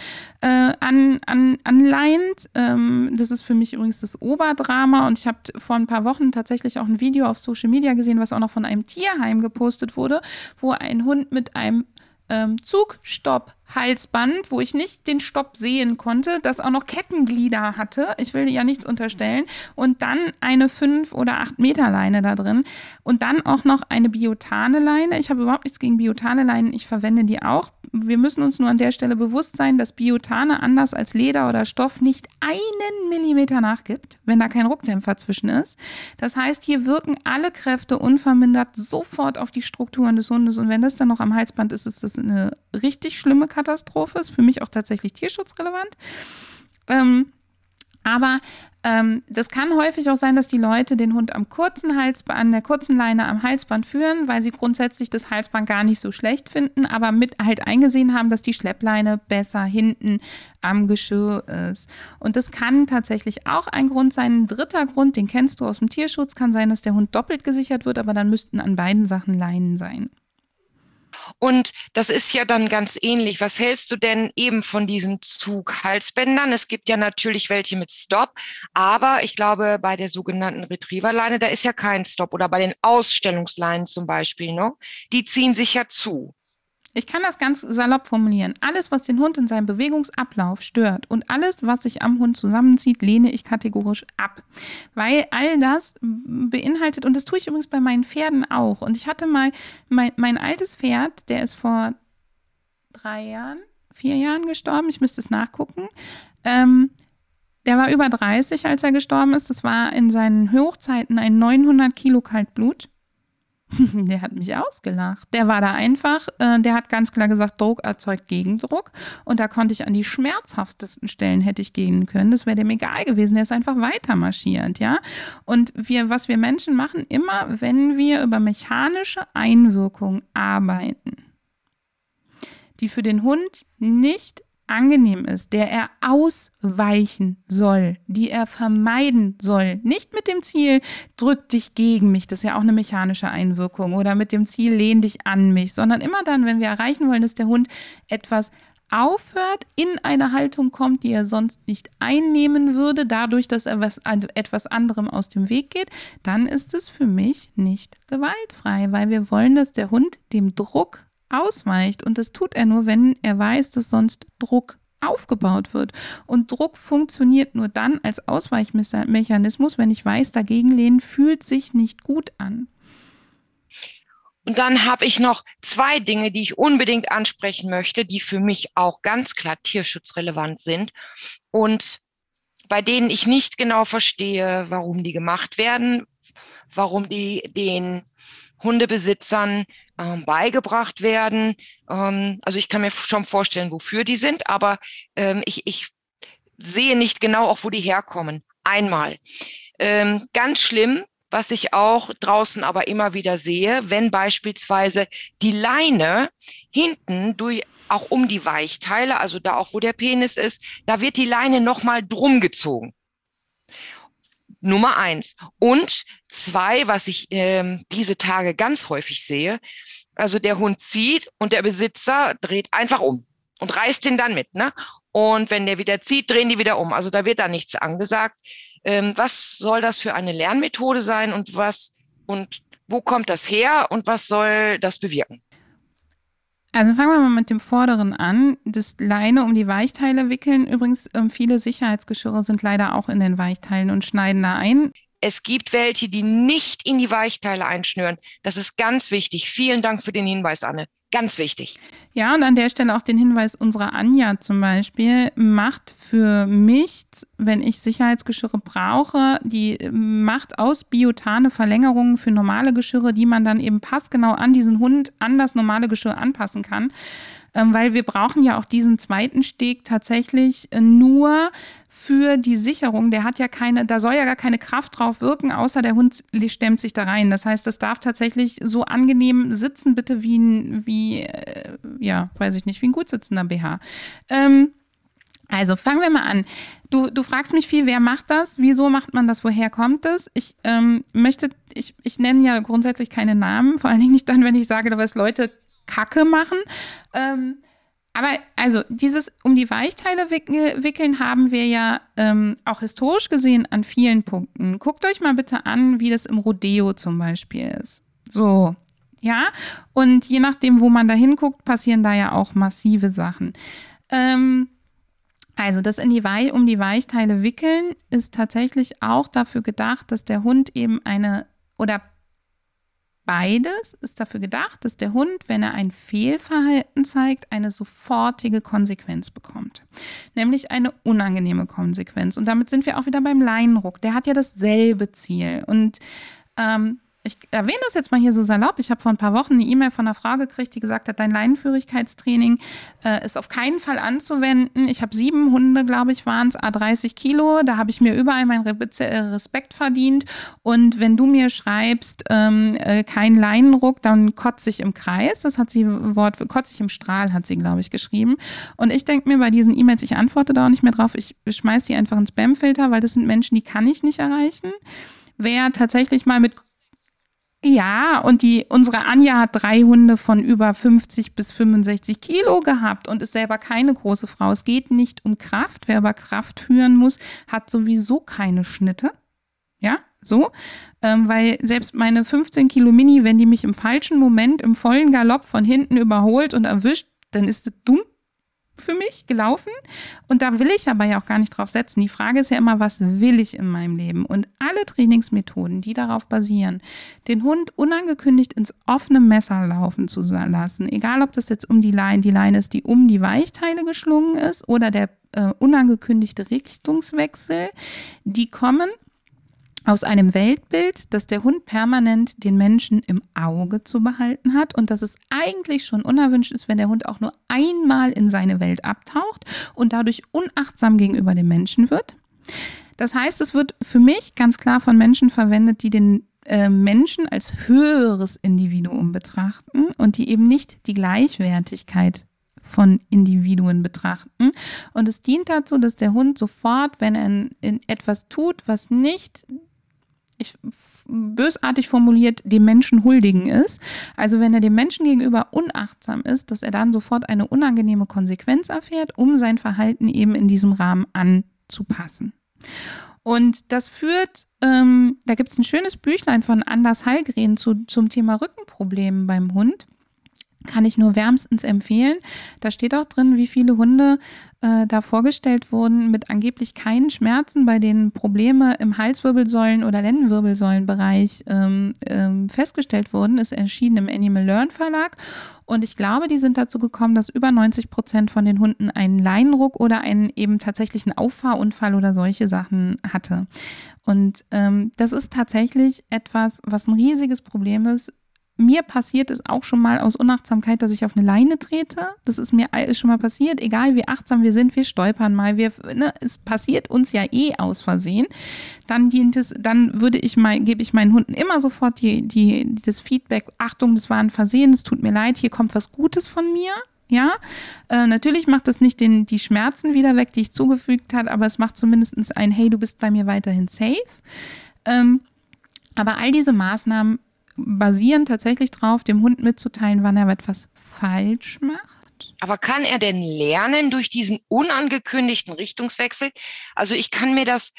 äh, an, an, anleint. Ähm, das ist für mich übrigens das Oberdrama und ich habe vor ein paar Wochen tatsächlich auch ein Video auf Social Media gesehen, was auch noch von einem Tierheim gepostet wurde, wo ein Hund mit einem ähm, Zugstopp Halsband, wo ich nicht den Stopp sehen konnte, das auch noch Kettenglieder hatte. Ich will ja nichts unterstellen. Und dann eine 5 oder 8 Meter Leine da drin. Und dann auch noch eine Biotane Leine. Ich habe überhaupt nichts gegen Biotane Leinen. Ich verwende die auch. Wir müssen uns nur an der Stelle bewusst sein, dass Biotane anders als Leder oder Stoff nicht einen Millimeter nachgibt, wenn da kein Ruckdämpfer zwischen ist. Das heißt, hier wirken alle Kräfte unvermindert sofort auf die Strukturen des Hundes. Und wenn das dann noch am Halsband ist, ist das eine richtig schlimme Katastrophe, ist für mich auch tatsächlich tierschutzrelevant. Ähm, aber ähm, das kann häufig auch sein, dass die Leute den Hund am kurzen Halsband, an der kurzen Leine am Halsband führen, weil sie grundsätzlich das Halsband gar nicht so schlecht finden, aber mit halt eingesehen haben, dass die Schleppleine besser hinten am Geschirr ist. Und das kann tatsächlich auch ein Grund sein. Ein dritter Grund, den kennst du aus dem Tierschutz, kann sein, dass der Hund doppelt gesichert wird, aber dann müssten an beiden Sachen Leinen sein. Und das ist ja dann ganz ähnlich. Was hältst du denn eben von diesen Zughalsbändern? Es gibt ja natürlich welche mit Stop, aber ich glaube, bei der sogenannten Retrieverleine, da ist ja kein Stop oder bei den Ausstellungsleinen zum Beispiel, ne? Die ziehen sich ja zu. Ich kann das ganz salopp formulieren. Alles, was den Hund in seinem Bewegungsablauf stört und alles, was sich am Hund zusammenzieht, lehne ich kategorisch ab. Weil all das beinhaltet, und das tue ich übrigens bei meinen Pferden auch. Und ich hatte mal mein, mein altes Pferd, der ist vor drei Jahren, vier Jahren gestorben, ich müsste es nachgucken. Ähm, der war über 30, als er gestorben ist. Das war in seinen Hochzeiten ein 900 Kilo Kaltblut. Der hat mich ausgelacht. Der war da einfach, äh, der hat ganz klar gesagt, Druck erzeugt Gegendruck. Und da konnte ich an die schmerzhaftesten Stellen hätte ich gehen können. Das wäre dem egal gewesen. Der ist einfach weiter marschiert, ja. Und wir, was wir Menschen machen, immer wenn wir über mechanische Einwirkungen arbeiten, die für den Hund nicht angenehm ist, der er ausweichen soll, die er vermeiden soll. Nicht mit dem Ziel, drück dich gegen mich, das ist ja auch eine mechanische Einwirkung, oder mit dem Ziel, lehn dich an mich, sondern immer dann, wenn wir erreichen wollen, dass der Hund etwas aufhört, in eine Haltung kommt, die er sonst nicht einnehmen würde, dadurch, dass er was, etwas anderem aus dem Weg geht, dann ist es für mich nicht gewaltfrei, weil wir wollen, dass der Hund dem Druck ausweicht. Und das tut er nur, wenn er weiß, dass sonst Druck aufgebaut wird. Und Druck funktioniert nur dann als Ausweichmechanismus, wenn ich weiß, dagegen lehnen fühlt sich nicht gut an. Und dann habe ich noch zwei Dinge, die ich unbedingt ansprechen möchte, die für mich auch ganz klar tierschutzrelevant sind und bei denen ich nicht genau verstehe, warum die gemacht werden, warum die den Hundebesitzern ähm, beigebracht werden. Ähm, also ich kann mir schon vorstellen, wofür die sind, aber ähm, ich, ich sehe nicht genau auch, wo die herkommen. Einmal. Ähm, ganz schlimm, was ich auch draußen aber immer wieder sehe, wenn beispielsweise die Leine hinten durch auch um die Weichteile, also da auch wo der Penis ist, da wird die Leine nochmal drum gezogen. Nummer eins. Und zwei, was ich ähm, diese Tage ganz häufig sehe, also der Hund zieht und der Besitzer dreht einfach um und reißt ihn dann mit. Ne? Und wenn der wieder zieht, drehen die wieder um. Also da wird da nichts angesagt. Ähm, was soll das für eine Lernmethode sein und was und wo kommt das her und was soll das bewirken? Also fangen wir mal mit dem vorderen an. Das Leine um die Weichteile wickeln. Übrigens, ähm, viele Sicherheitsgeschirre sind leider auch in den Weichteilen und schneiden da ein. Es gibt welche, die nicht in die Weichteile einschnüren. Das ist ganz wichtig. Vielen Dank für den Hinweis, Anne. Ganz wichtig. Ja, und an der Stelle auch den Hinweis unserer Anja zum Beispiel macht für mich, wenn ich Sicherheitsgeschirre brauche, die macht aus Biotane Verlängerungen für normale Geschirre, die man dann eben passgenau an diesen Hund, an das normale Geschirr anpassen kann. Ähm, weil wir brauchen ja auch diesen zweiten Steg tatsächlich äh, nur für die Sicherung. Der hat ja keine, da soll ja gar keine Kraft drauf wirken, außer der Hund stemmt sich da rein. Das heißt, das darf tatsächlich so angenehm sitzen, bitte wie ein, wie, äh, ja, weiß ich nicht, wie ein gut sitzender BH. Ähm, also fangen wir mal an. Du, du fragst mich viel, wer macht das? Wieso macht man das? Woher kommt es? Ich ähm, möchte, ich, ich nenne ja grundsätzlich keine Namen, vor allen Dingen nicht dann, wenn ich sage, dass Leute Kacke machen. Ähm, aber also dieses um die Weichteile wickeln haben wir ja ähm, auch historisch gesehen an vielen Punkten. Guckt euch mal bitte an, wie das im Rodeo zum Beispiel ist. So, ja. Und je nachdem, wo man da hinguckt, passieren da ja auch massive Sachen. Ähm, also das in die Wei um die Weichteile wickeln ist tatsächlich auch dafür gedacht, dass der Hund eben eine oder Beides ist dafür gedacht, dass der Hund, wenn er ein Fehlverhalten zeigt, eine sofortige Konsequenz bekommt. Nämlich eine unangenehme Konsequenz. Und damit sind wir auch wieder beim Leinenruck. Der hat ja dasselbe Ziel. Und ähm, ich erwähne das jetzt mal hier so salopp. Ich habe vor ein paar Wochen eine E-Mail von einer Frau gekriegt, die gesagt hat, dein Leinenführigkeitstraining äh, ist auf keinen Fall anzuwenden. Ich habe sieben Hunde, glaube ich, waren es, A30 Kilo. Da habe ich mir überall meinen äh, Respekt verdient. Und wenn du mir schreibst, ähm, äh, kein Leinenruck, dann kotze ich im Kreis. Das hat sie Wort für kotze ich im Strahl, hat sie, glaube ich, geschrieben. Und ich denke mir bei diesen E-Mails, ich antworte da auch nicht mehr drauf. Ich schmeiße die einfach ins Spamfilter, weil das sind Menschen, die kann ich nicht erreichen. Wer tatsächlich mal mit ja, und die, unsere Anja hat drei Hunde von über 50 bis 65 Kilo gehabt und ist selber keine große Frau. Es geht nicht um Kraft. Wer über Kraft führen muss, hat sowieso keine Schnitte. Ja, so. Ähm, weil selbst meine 15 Kilo Mini, wenn die mich im falschen Moment im vollen Galopp von hinten überholt und erwischt, dann ist es dumm für mich gelaufen. Und da will ich aber ja auch gar nicht drauf setzen. Die Frage ist ja immer, was will ich in meinem Leben? Und alle Trainingsmethoden, die darauf basieren, den Hund unangekündigt ins offene Messer laufen zu lassen, egal ob das jetzt um die Leine, die Leine ist, die um die Weichteile geschlungen ist oder der äh, unangekündigte Richtungswechsel, die kommen aus einem Weltbild, dass der Hund permanent den Menschen im Auge zu behalten hat und dass es eigentlich schon unerwünscht ist, wenn der Hund auch nur einmal in seine Welt abtaucht und dadurch unachtsam gegenüber dem Menschen wird. Das heißt, es wird für mich ganz klar von Menschen verwendet, die den äh, Menschen als höheres Individuum betrachten und die eben nicht die Gleichwertigkeit von Individuen betrachten. Und es dient dazu, dass der Hund sofort, wenn er etwas tut, was nicht ich, bösartig formuliert, dem Menschen huldigen ist. Also wenn er dem Menschen gegenüber unachtsam ist, dass er dann sofort eine unangenehme Konsequenz erfährt, um sein Verhalten eben in diesem Rahmen anzupassen. Und das führt, ähm, da gibt es ein schönes Büchlein von Anders Hallgren zu, zum Thema Rückenproblemen beim Hund kann ich nur wärmstens empfehlen. Da steht auch drin, wie viele Hunde äh, da vorgestellt wurden mit angeblich keinen Schmerzen, bei denen Probleme im Halswirbelsäulen- oder Lendenwirbelsäulenbereich ähm, ähm, festgestellt wurden. Ist erschienen im Animal Learn Verlag. Und ich glaube, die sind dazu gekommen, dass über 90 Prozent von den Hunden einen Leinenruck oder einen eben tatsächlichen Auffahrunfall oder solche Sachen hatte. Und ähm, das ist tatsächlich etwas, was ein riesiges Problem ist mir passiert es auch schon mal aus Unachtsamkeit, dass ich auf eine Leine trete. Das ist mir ist schon mal passiert. Egal wie achtsam wir sind, wir stolpern mal. Wir, ne, es passiert uns ja eh aus Versehen. Dann dient es, dann würde ich mal, gebe ich meinen Hunden immer sofort die, die, das Feedback, Achtung, das war ein Versehen, es tut mir leid, hier kommt was Gutes von mir. Ja, äh, natürlich macht das nicht den, die Schmerzen wieder weg, die ich zugefügt habe, aber es macht zumindest ein, hey, du bist bei mir weiterhin safe. Ähm, aber all diese Maßnahmen basieren tatsächlich darauf, dem Hund mitzuteilen, wann er etwas falsch macht. Aber kann er denn lernen durch diesen unangekündigten Richtungswechsel? Also ich kann mir das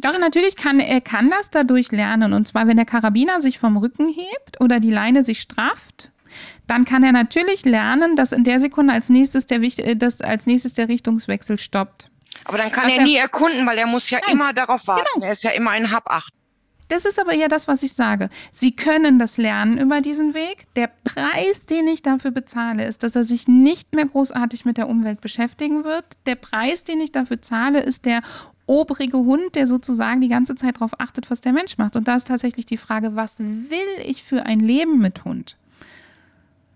doch, natürlich kann er kann das dadurch lernen. Und zwar, wenn der Karabiner sich vom Rücken hebt oder die Leine sich strafft, dann kann er natürlich lernen, dass in der Sekunde als nächstes der, äh, dass als nächstes der Richtungswechsel stoppt. Aber dann kann Was er nie erkunden, weil er muss ja Nein. immer darauf warten. Genau. Er ist ja immer ein Hab-Acht. Das ist aber eher das, was ich sage. Sie können das lernen über diesen Weg. Der Preis, den ich dafür bezahle, ist, dass er sich nicht mehr großartig mit der Umwelt beschäftigen wird. Der Preis, den ich dafür zahle, ist der obrige Hund, der sozusagen die ganze Zeit darauf achtet, was der Mensch macht. Und da ist tatsächlich die Frage, was will ich für ein Leben mit Hund?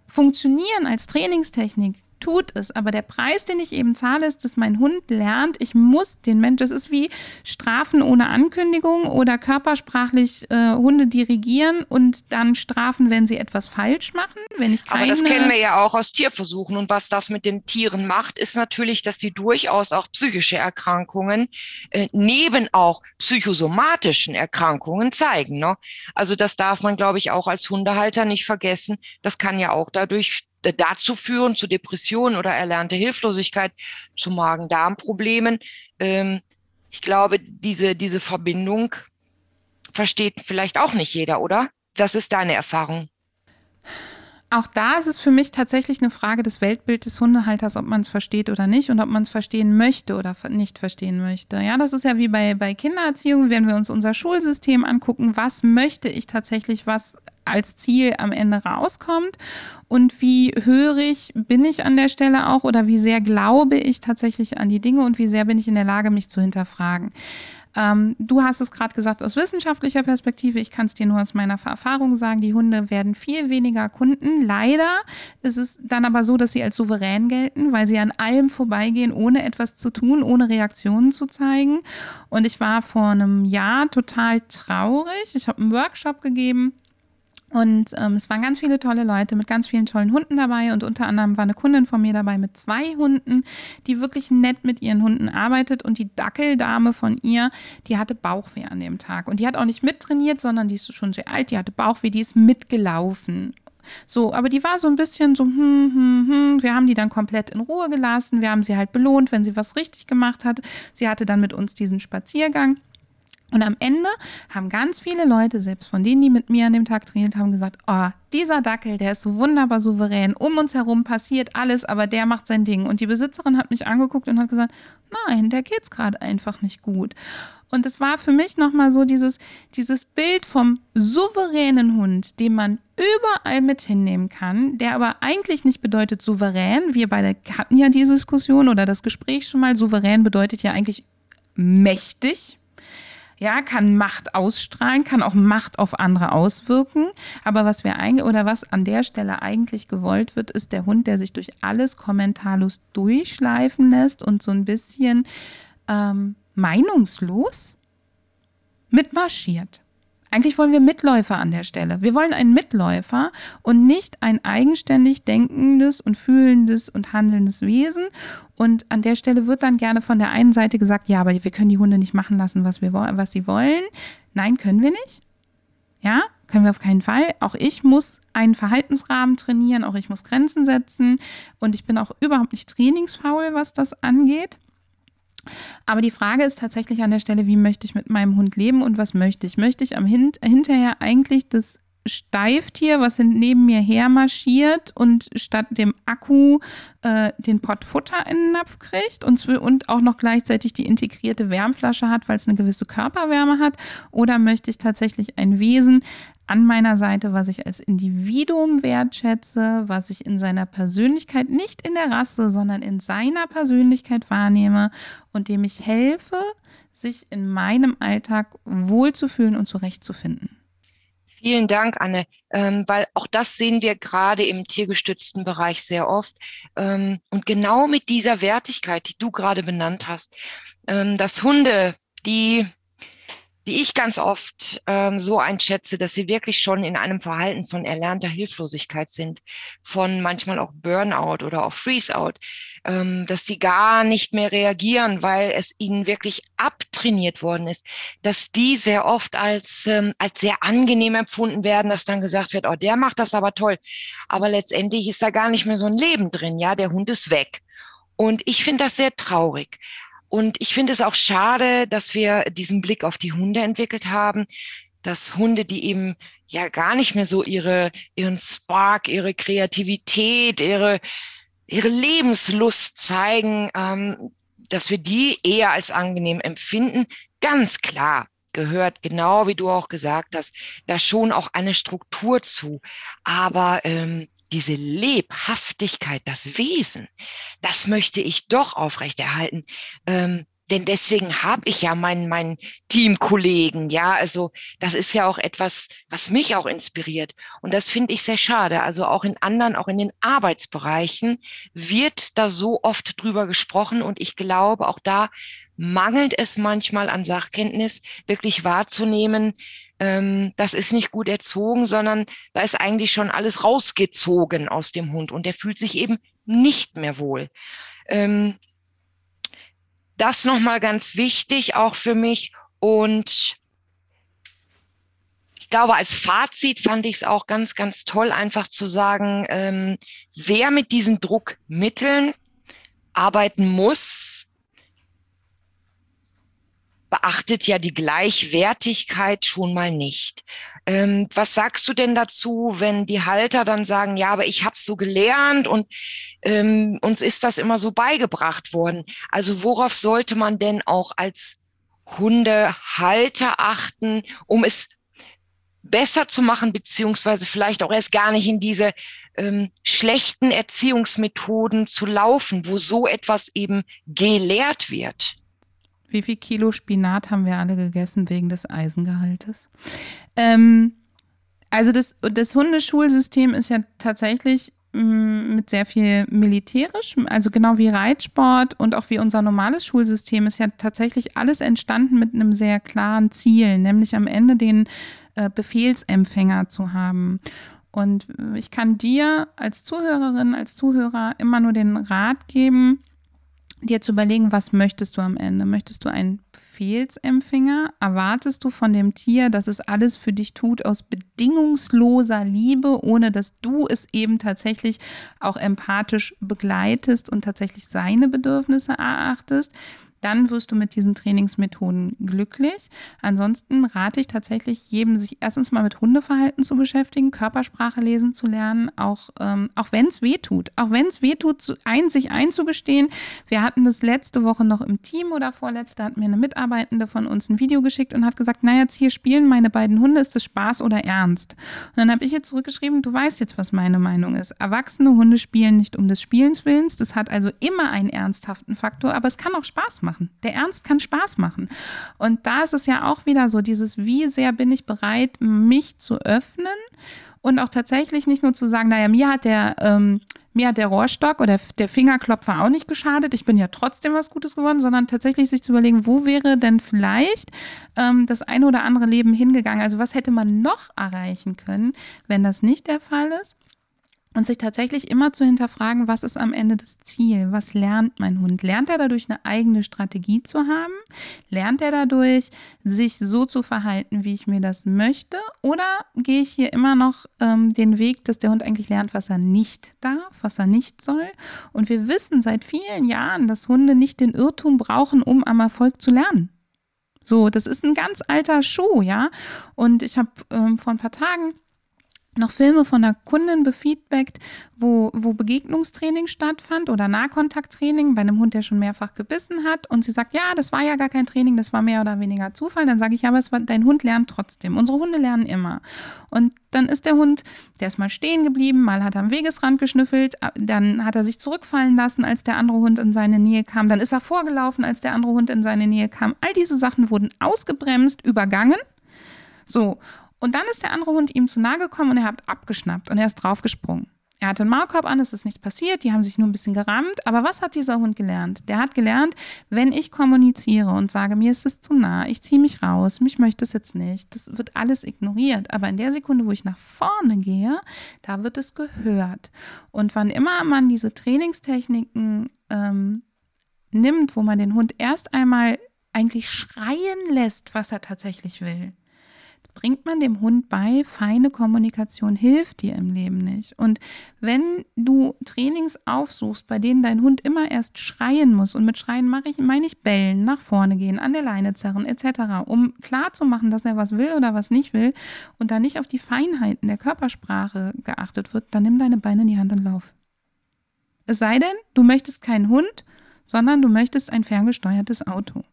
Funktionieren als Trainingstechnik tut es. Aber der Preis, den ich eben zahle, ist, dass mein Hund lernt, ich muss den Mensch, das ist wie Strafen ohne Ankündigung oder körpersprachlich äh, Hunde dirigieren und dann strafen, wenn sie etwas falsch machen. Wenn ich keine Aber das kennen wir ja auch aus Tierversuchen. Und was das mit den Tieren macht, ist natürlich, dass sie durchaus auch psychische Erkrankungen äh, neben auch psychosomatischen Erkrankungen zeigen. Ne? Also das darf man, glaube ich, auch als Hundehalter nicht vergessen. Das kann ja auch dadurch dazu führen, zu Depressionen oder erlernte Hilflosigkeit, zu Magen-Darm-Problemen. Ähm, ich glaube, diese, diese Verbindung versteht vielleicht auch nicht jeder, oder? Was ist deine Erfahrung? Auch da ist es für mich tatsächlich eine Frage des Weltbildes des Hundehalters, ob man es versteht oder nicht und ob man es verstehen möchte oder nicht verstehen möchte. Ja, das ist ja wie bei, bei Kindererziehung, wenn wir uns unser Schulsystem angucken, was möchte ich tatsächlich, was als Ziel am Ende rauskommt und wie hörig bin ich an der Stelle auch oder wie sehr glaube ich tatsächlich an die Dinge und wie sehr bin ich in der Lage, mich zu hinterfragen. Ähm, du hast es gerade gesagt aus wissenschaftlicher Perspektive. Ich kann es dir nur aus meiner Erfahrung sagen. Die Hunde werden viel weniger Kunden. Leider ist es dann aber so, dass sie als souverän gelten, weil sie an allem vorbeigehen, ohne etwas zu tun, ohne Reaktionen zu zeigen. Und ich war vor einem Jahr total traurig. Ich habe einen Workshop gegeben und ähm, es waren ganz viele tolle Leute mit ganz vielen tollen Hunden dabei und unter anderem war eine Kundin von mir dabei mit zwei Hunden, die wirklich nett mit ihren Hunden arbeitet und die Dackeldame von ihr, die hatte Bauchweh an dem Tag und die hat auch nicht mittrainiert, sondern die ist schon sehr alt, die hatte Bauchweh, die ist mitgelaufen so, aber die war so ein bisschen so, hm, hm, hm. Wir haben die dann komplett in Ruhe gelassen. Wir haben sie halt belohnt, wenn sie was richtig gemacht hat. Sie hatte dann mit uns diesen Spaziergang. Und am Ende haben ganz viele Leute, selbst von denen, die mit mir an dem Tag trainiert haben, gesagt, oh, dieser Dackel, der ist so wunderbar souverän. Um uns herum passiert alles, aber der macht sein Ding. Und die Besitzerin hat mich angeguckt und hat gesagt, nein, der geht's gerade einfach nicht gut. Und es war für mich nochmal so dieses, dieses Bild vom souveränen Hund, den man überall mit hinnehmen kann, der aber eigentlich nicht bedeutet souverän. Wir beide hatten ja diese Diskussion oder das Gespräch schon mal. Souverän bedeutet ja eigentlich mächtig ja, kann Macht ausstrahlen, kann auch Macht auf andere auswirken. Aber was wir eigentlich oder was an der Stelle eigentlich gewollt wird, ist der Hund, der sich durch alles kommentarlos durchschleifen lässt und so ein bisschen ähm, meinungslos mitmarschiert. Eigentlich wollen wir Mitläufer an der Stelle. Wir wollen einen Mitläufer und nicht ein eigenständig denkendes und fühlendes und handelndes Wesen. Und an der Stelle wird dann gerne von der einen Seite gesagt, ja, aber wir können die Hunde nicht machen lassen, was, wir, was sie wollen. Nein, können wir nicht. Ja, können wir auf keinen Fall. Auch ich muss einen Verhaltensrahmen trainieren, auch ich muss Grenzen setzen und ich bin auch überhaupt nicht trainingsfaul, was das angeht. Aber die Frage ist tatsächlich an der Stelle, wie möchte ich mit meinem Hund leben und was möchte ich? Möchte ich am Hin hinterher eigentlich das Steiftier, was neben mir her marschiert und statt dem Akku äh, den Pott Futter in den Napf kriegt und, und auch noch gleichzeitig die integrierte Wärmflasche hat, weil es eine gewisse Körperwärme hat? Oder möchte ich tatsächlich ein Wesen an meiner Seite, was ich als Individuum wertschätze, was ich in seiner Persönlichkeit, nicht in der Rasse, sondern in seiner Persönlichkeit wahrnehme und dem ich helfe, sich in meinem Alltag wohlzufühlen und zurechtzufinden? Vielen Dank, Anne, ähm, weil auch das sehen wir gerade im tiergestützten Bereich sehr oft. Ähm, und genau mit dieser Wertigkeit, die du gerade benannt hast, ähm, dass Hunde, die die ich ganz oft ähm, so einschätze, dass sie wirklich schon in einem Verhalten von erlernter Hilflosigkeit sind, von manchmal auch Burnout oder auch Freezeout, ähm, dass sie gar nicht mehr reagieren, weil es ihnen wirklich abtrainiert worden ist, dass die sehr oft als, ähm, als sehr angenehm empfunden werden, dass dann gesagt wird, oh, der macht das aber toll. Aber letztendlich ist da gar nicht mehr so ein Leben drin, ja, der Hund ist weg. Und ich finde das sehr traurig. Und ich finde es auch schade, dass wir diesen Blick auf die Hunde entwickelt haben. dass Hunde, die eben ja gar nicht mehr so ihre, ihren Spark, ihre Kreativität, ihre, ihre Lebenslust zeigen, ähm, dass wir die eher als angenehm empfinden. Ganz klar gehört, genau wie du auch gesagt hast, da schon auch eine Struktur zu. Aber ähm, diese Lebhaftigkeit, das Wesen, das möchte ich doch aufrechterhalten. Ähm, denn deswegen habe ich ja meinen mein Teamkollegen, ja, also das ist ja auch etwas, was mich auch inspiriert und das finde ich sehr schade. Also auch in anderen, auch in den Arbeitsbereichen wird da so oft drüber gesprochen und ich glaube, auch da mangelt es manchmal an Sachkenntnis, wirklich wahrzunehmen, ähm, das ist nicht gut erzogen, sondern da ist eigentlich schon alles rausgezogen aus dem Hund und der fühlt sich eben nicht mehr wohl. Ähm, das nochmal ganz wichtig auch für mich. Und ich glaube, als Fazit fand ich es auch ganz, ganz toll, einfach zu sagen, ähm, wer mit diesen Druckmitteln arbeiten muss, beachtet ja die Gleichwertigkeit schon mal nicht. Ähm, was sagst du denn dazu, wenn die Halter dann sagen, ja, aber ich habe so gelernt und ähm, uns ist das immer so beigebracht worden. Also worauf sollte man denn auch als Hundehalter achten, um es besser zu machen, beziehungsweise vielleicht auch erst gar nicht in diese ähm, schlechten Erziehungsmethoden zu laufen, wo so etwas eben gelehrt wird? Wie viel Kilo Spinat haben wir alle gegessen wegen des Eisengehaltes? Ähm, also das, das Hundeschulsystem ist ja tatsächlich mm, mit sehr viel militärisch, also genau wie Reitsport und auch wie unser normales Schulsystem ist ja tatsächlich alles entstanden mit einem sehr klaren Ziel, nämlich am Ende den äh, Befehlsempfänger zu haben. Und ich kann dir als Zuhörerin, als Zuhörer immer nur den Rat geben, dir zu überlegen, was möchtest du am Ende? Möchtest du einen Befehlsempfänger? Erwartest du von dem Tier, dass es alles für dich tut aus bedingungsloser Liebe, ohne dass du es eben tatsächlich auch empathisch begleitest und tatsächlich seine Bedürfnisse erachtest? Dann wirst du mit diesen Trainingsmethoden glücklich. Ansonsten rate ich tatsächlich jedem, sich erstens mal mit Hundeverhalten zu beschäftigen, Körpersprache lesen zu lernen, auch, ähm, auch wenn es weh tut. Auch wenn es weh tut, ein, sich einzugestehen. Wir hatten das letzte Woche noch im Team oder vorletzte, hat mir eine Mitarbeitende von uns ein Video geschickt und hat gesagt, naja, jetzt hier spielen meine beiden Hunde, ist das Spaß oder Ernst? Und dann habe ich ihr zurückgeschrieben, du weißt jetzt, was meine Meinung ist. Erwachsene Hunde spielen nicht um des Spielens Willens. Das hat also immer einen ernsthaften Faktor, aber es kann auch Spaß machen machen. Der Ernst kann Spaß machen. Und da ist es ja auch wieder so, dieses, wie sehr bin ich bereit, mich zu öffnen und auch tatsächlich nicht nur zu sagen, naja, mir hat der, ähm, mir hat der Rohrstock oder der Fingerklopfer auch nicht geschadet, ich bin ja trotzdem was Gutes geworden, sondern tatsächlich sich zu überlegen, wo wäre denn vielleicht ähm, das eine oder andere Leben hingegangen? Also was hätte man noch erreichen können, wenn das nicht der Fall ist? Und sich tatsächlich immer zu hinterfragen, was ist am Ende das Ziel? Was lernt mein Hund? Lernt er dadurch eine eigene Strategie zu haben? Lernt er dadurch, sich so zu verhalten, wie ich mir das möchte? Oder gehe ich hier immer noch ähm, den Weg, dass der Hund eigentlich lernt, was er nicht darf, was er nicht soll? Und wir wissen seit vielen Jahren, dass Hunde nicht den Irrtum brauchen, um am Erfolg zu lernen. So, das ist ein ganz alter Schuh, ja. Und ich habe ähm, vor ein paar Tagen noch Filme von einer Kundin befeedbackt, wo, wo Begegnungstraining stattfand oder Nahkontakttraining bei einem Hund, der schon mehrfach gebissen hat. Und sie sagt, ja, das war ja gar kein Training, das war mehr oder weniger Zufall. Dann sage ich, ja, aber war, dein Hund lernt trotzdem. Unsere Hunde lernen immer. Und dann ist der Hund, der ist mal stehen geblieben, mal hat er am Wegesrand geschnüffelt, dann hat er sich zurückfallen lassen, als der andere Hund in seine Nähe kam. Dann ist er vorgelaufen, als der andere Hund in seine Nähe kam. All diese Sachen wurden ausgebremst, übergangen. So, und dann ist der andere Hund ihm zu nahe gekommen und er hat abgeschnappt und er ist draufgesprungen. Er hatte einen Maulkorb an, es ist nichts passiert, die haben sich nur ein bisschen gerammt. Aber was hat dieser Hund gelernt? Der hat gelernt, wenn ich kommuniziere und sage, mir ist es zu nah, ich ziehe mich raus, mich möchte es jetzt nicht, das wird alles ignoriert. Aber in der Sekunde, wo ich nach vorne gehe, da wird es gehört. Und wann immer man diese Trainingstechniken ähm, nimmt, wo man den Hund erst einmal eigentlich schreien lässt, was er tatsächlich will, bringt man dem Hund bei, feine Kommunikation hilft dir im Leben nicht. Und wenn du Trainings aufsuchst, bei denen dein Hund immer erst schreien muss, und mit Schreien mache ich, meine ich bellen, nach vorne gehen, an der Leine zerren, etc., um klarzumachen, dass er was will oder was nicht will und da nicht auf die Feinheiten der Körpersprache geachtet wird, dann nimm deine Beine in die Hand und lauf. Es sei denn, du möchtest keinen Hund, sondern du möchtest ein ferngesteuertes Auto.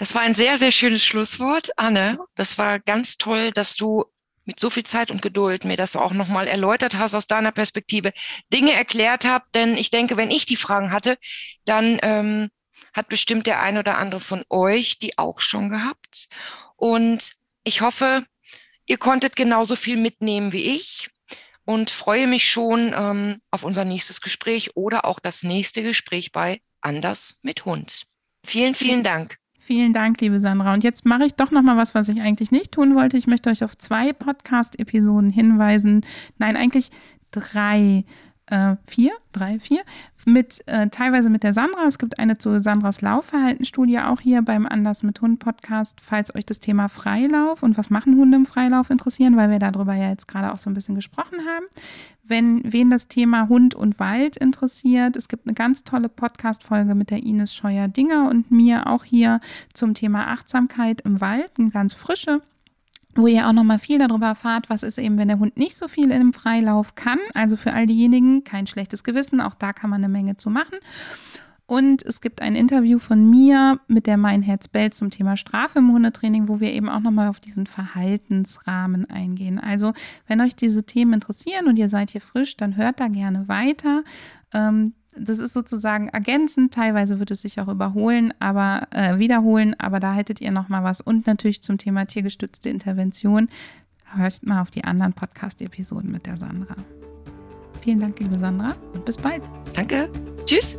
Das war ein sehr, sehr schönes Schlusswort. Anne, das war ganz toll, dass du mit so viel Zeit und Geduld mir das auch nochmal erläutert hast aus deiner Perspektive, Dinge erklärt habt. Denn ich denke, wenn ich die Fragen hatte, dann ähm, hat bestimmt der ein oder andere von euch die auch schon gehabt. Und ich hoffe, ihr konntet genauso viel mitnehmen wie ich und freue mich schon ähm, auf unser nächstes Gespräch oder auch das nächste Gespräch bei Anders mit Hund. Vielen, vielen Dank. Vielen Dank, liebe Sandra. Und jetzt mache ich doch noch mal was, was ich eigentlich nicht tun wollte. Ich möchte euch auf zwei Podcast-Episoden hinweisen. Nein, eigentlich drei äh, vier, drei, vier, mit äh, teilweise mit der Sandra. Es gibt eine zu Sandras Laufverhaltensstudie auch hier beim Anders mit Hund Podcast, falls euch das Thema Freilauf und was machen Hunde im Freilauf interessieren, weil wir darüber ja jetzt gerade auch so ein bisschen gesprochen haben. Wenn wen das Thema Hund und Wald interessiert, es gibt eine ganz tolle Podcast-Folge mit der Ines Scheuer-Dinger und mir auch hier zum Thema Achtsamkeit im Wald, eine ganz frische wo ihr auch nochmal viel darüber erfahrt, was ist eben, wenn der Hund nicht so viel im Freilauf kann. Also für all diejenigen kein schlechtes Gewissen, auch da kann man eine Menge zu machen. Und es gibt ein Interview von mir mit der Mein Herz bellt zum Thema Strafe im Hundetraining, wo wir eben auch nochmal auf diesen Verhaltensrahmen eingehen. Also, wenn euch diese Themen interessieren und ihr seid hier frisch, dann hört da gerne weiter. Ähm, das ist sozusagen ergänzend, teilweise wird es sich auch überholen, aber äh, wiederholen, aber da hättet ihr noch mal was und natürlich zum Thema tiergestützte Intervention. Hört mal auf die anderen Podcast-Episoden mit der Sandra. Vielen Dank, liebe Sandra, und bis bald. Danke. Tschüss.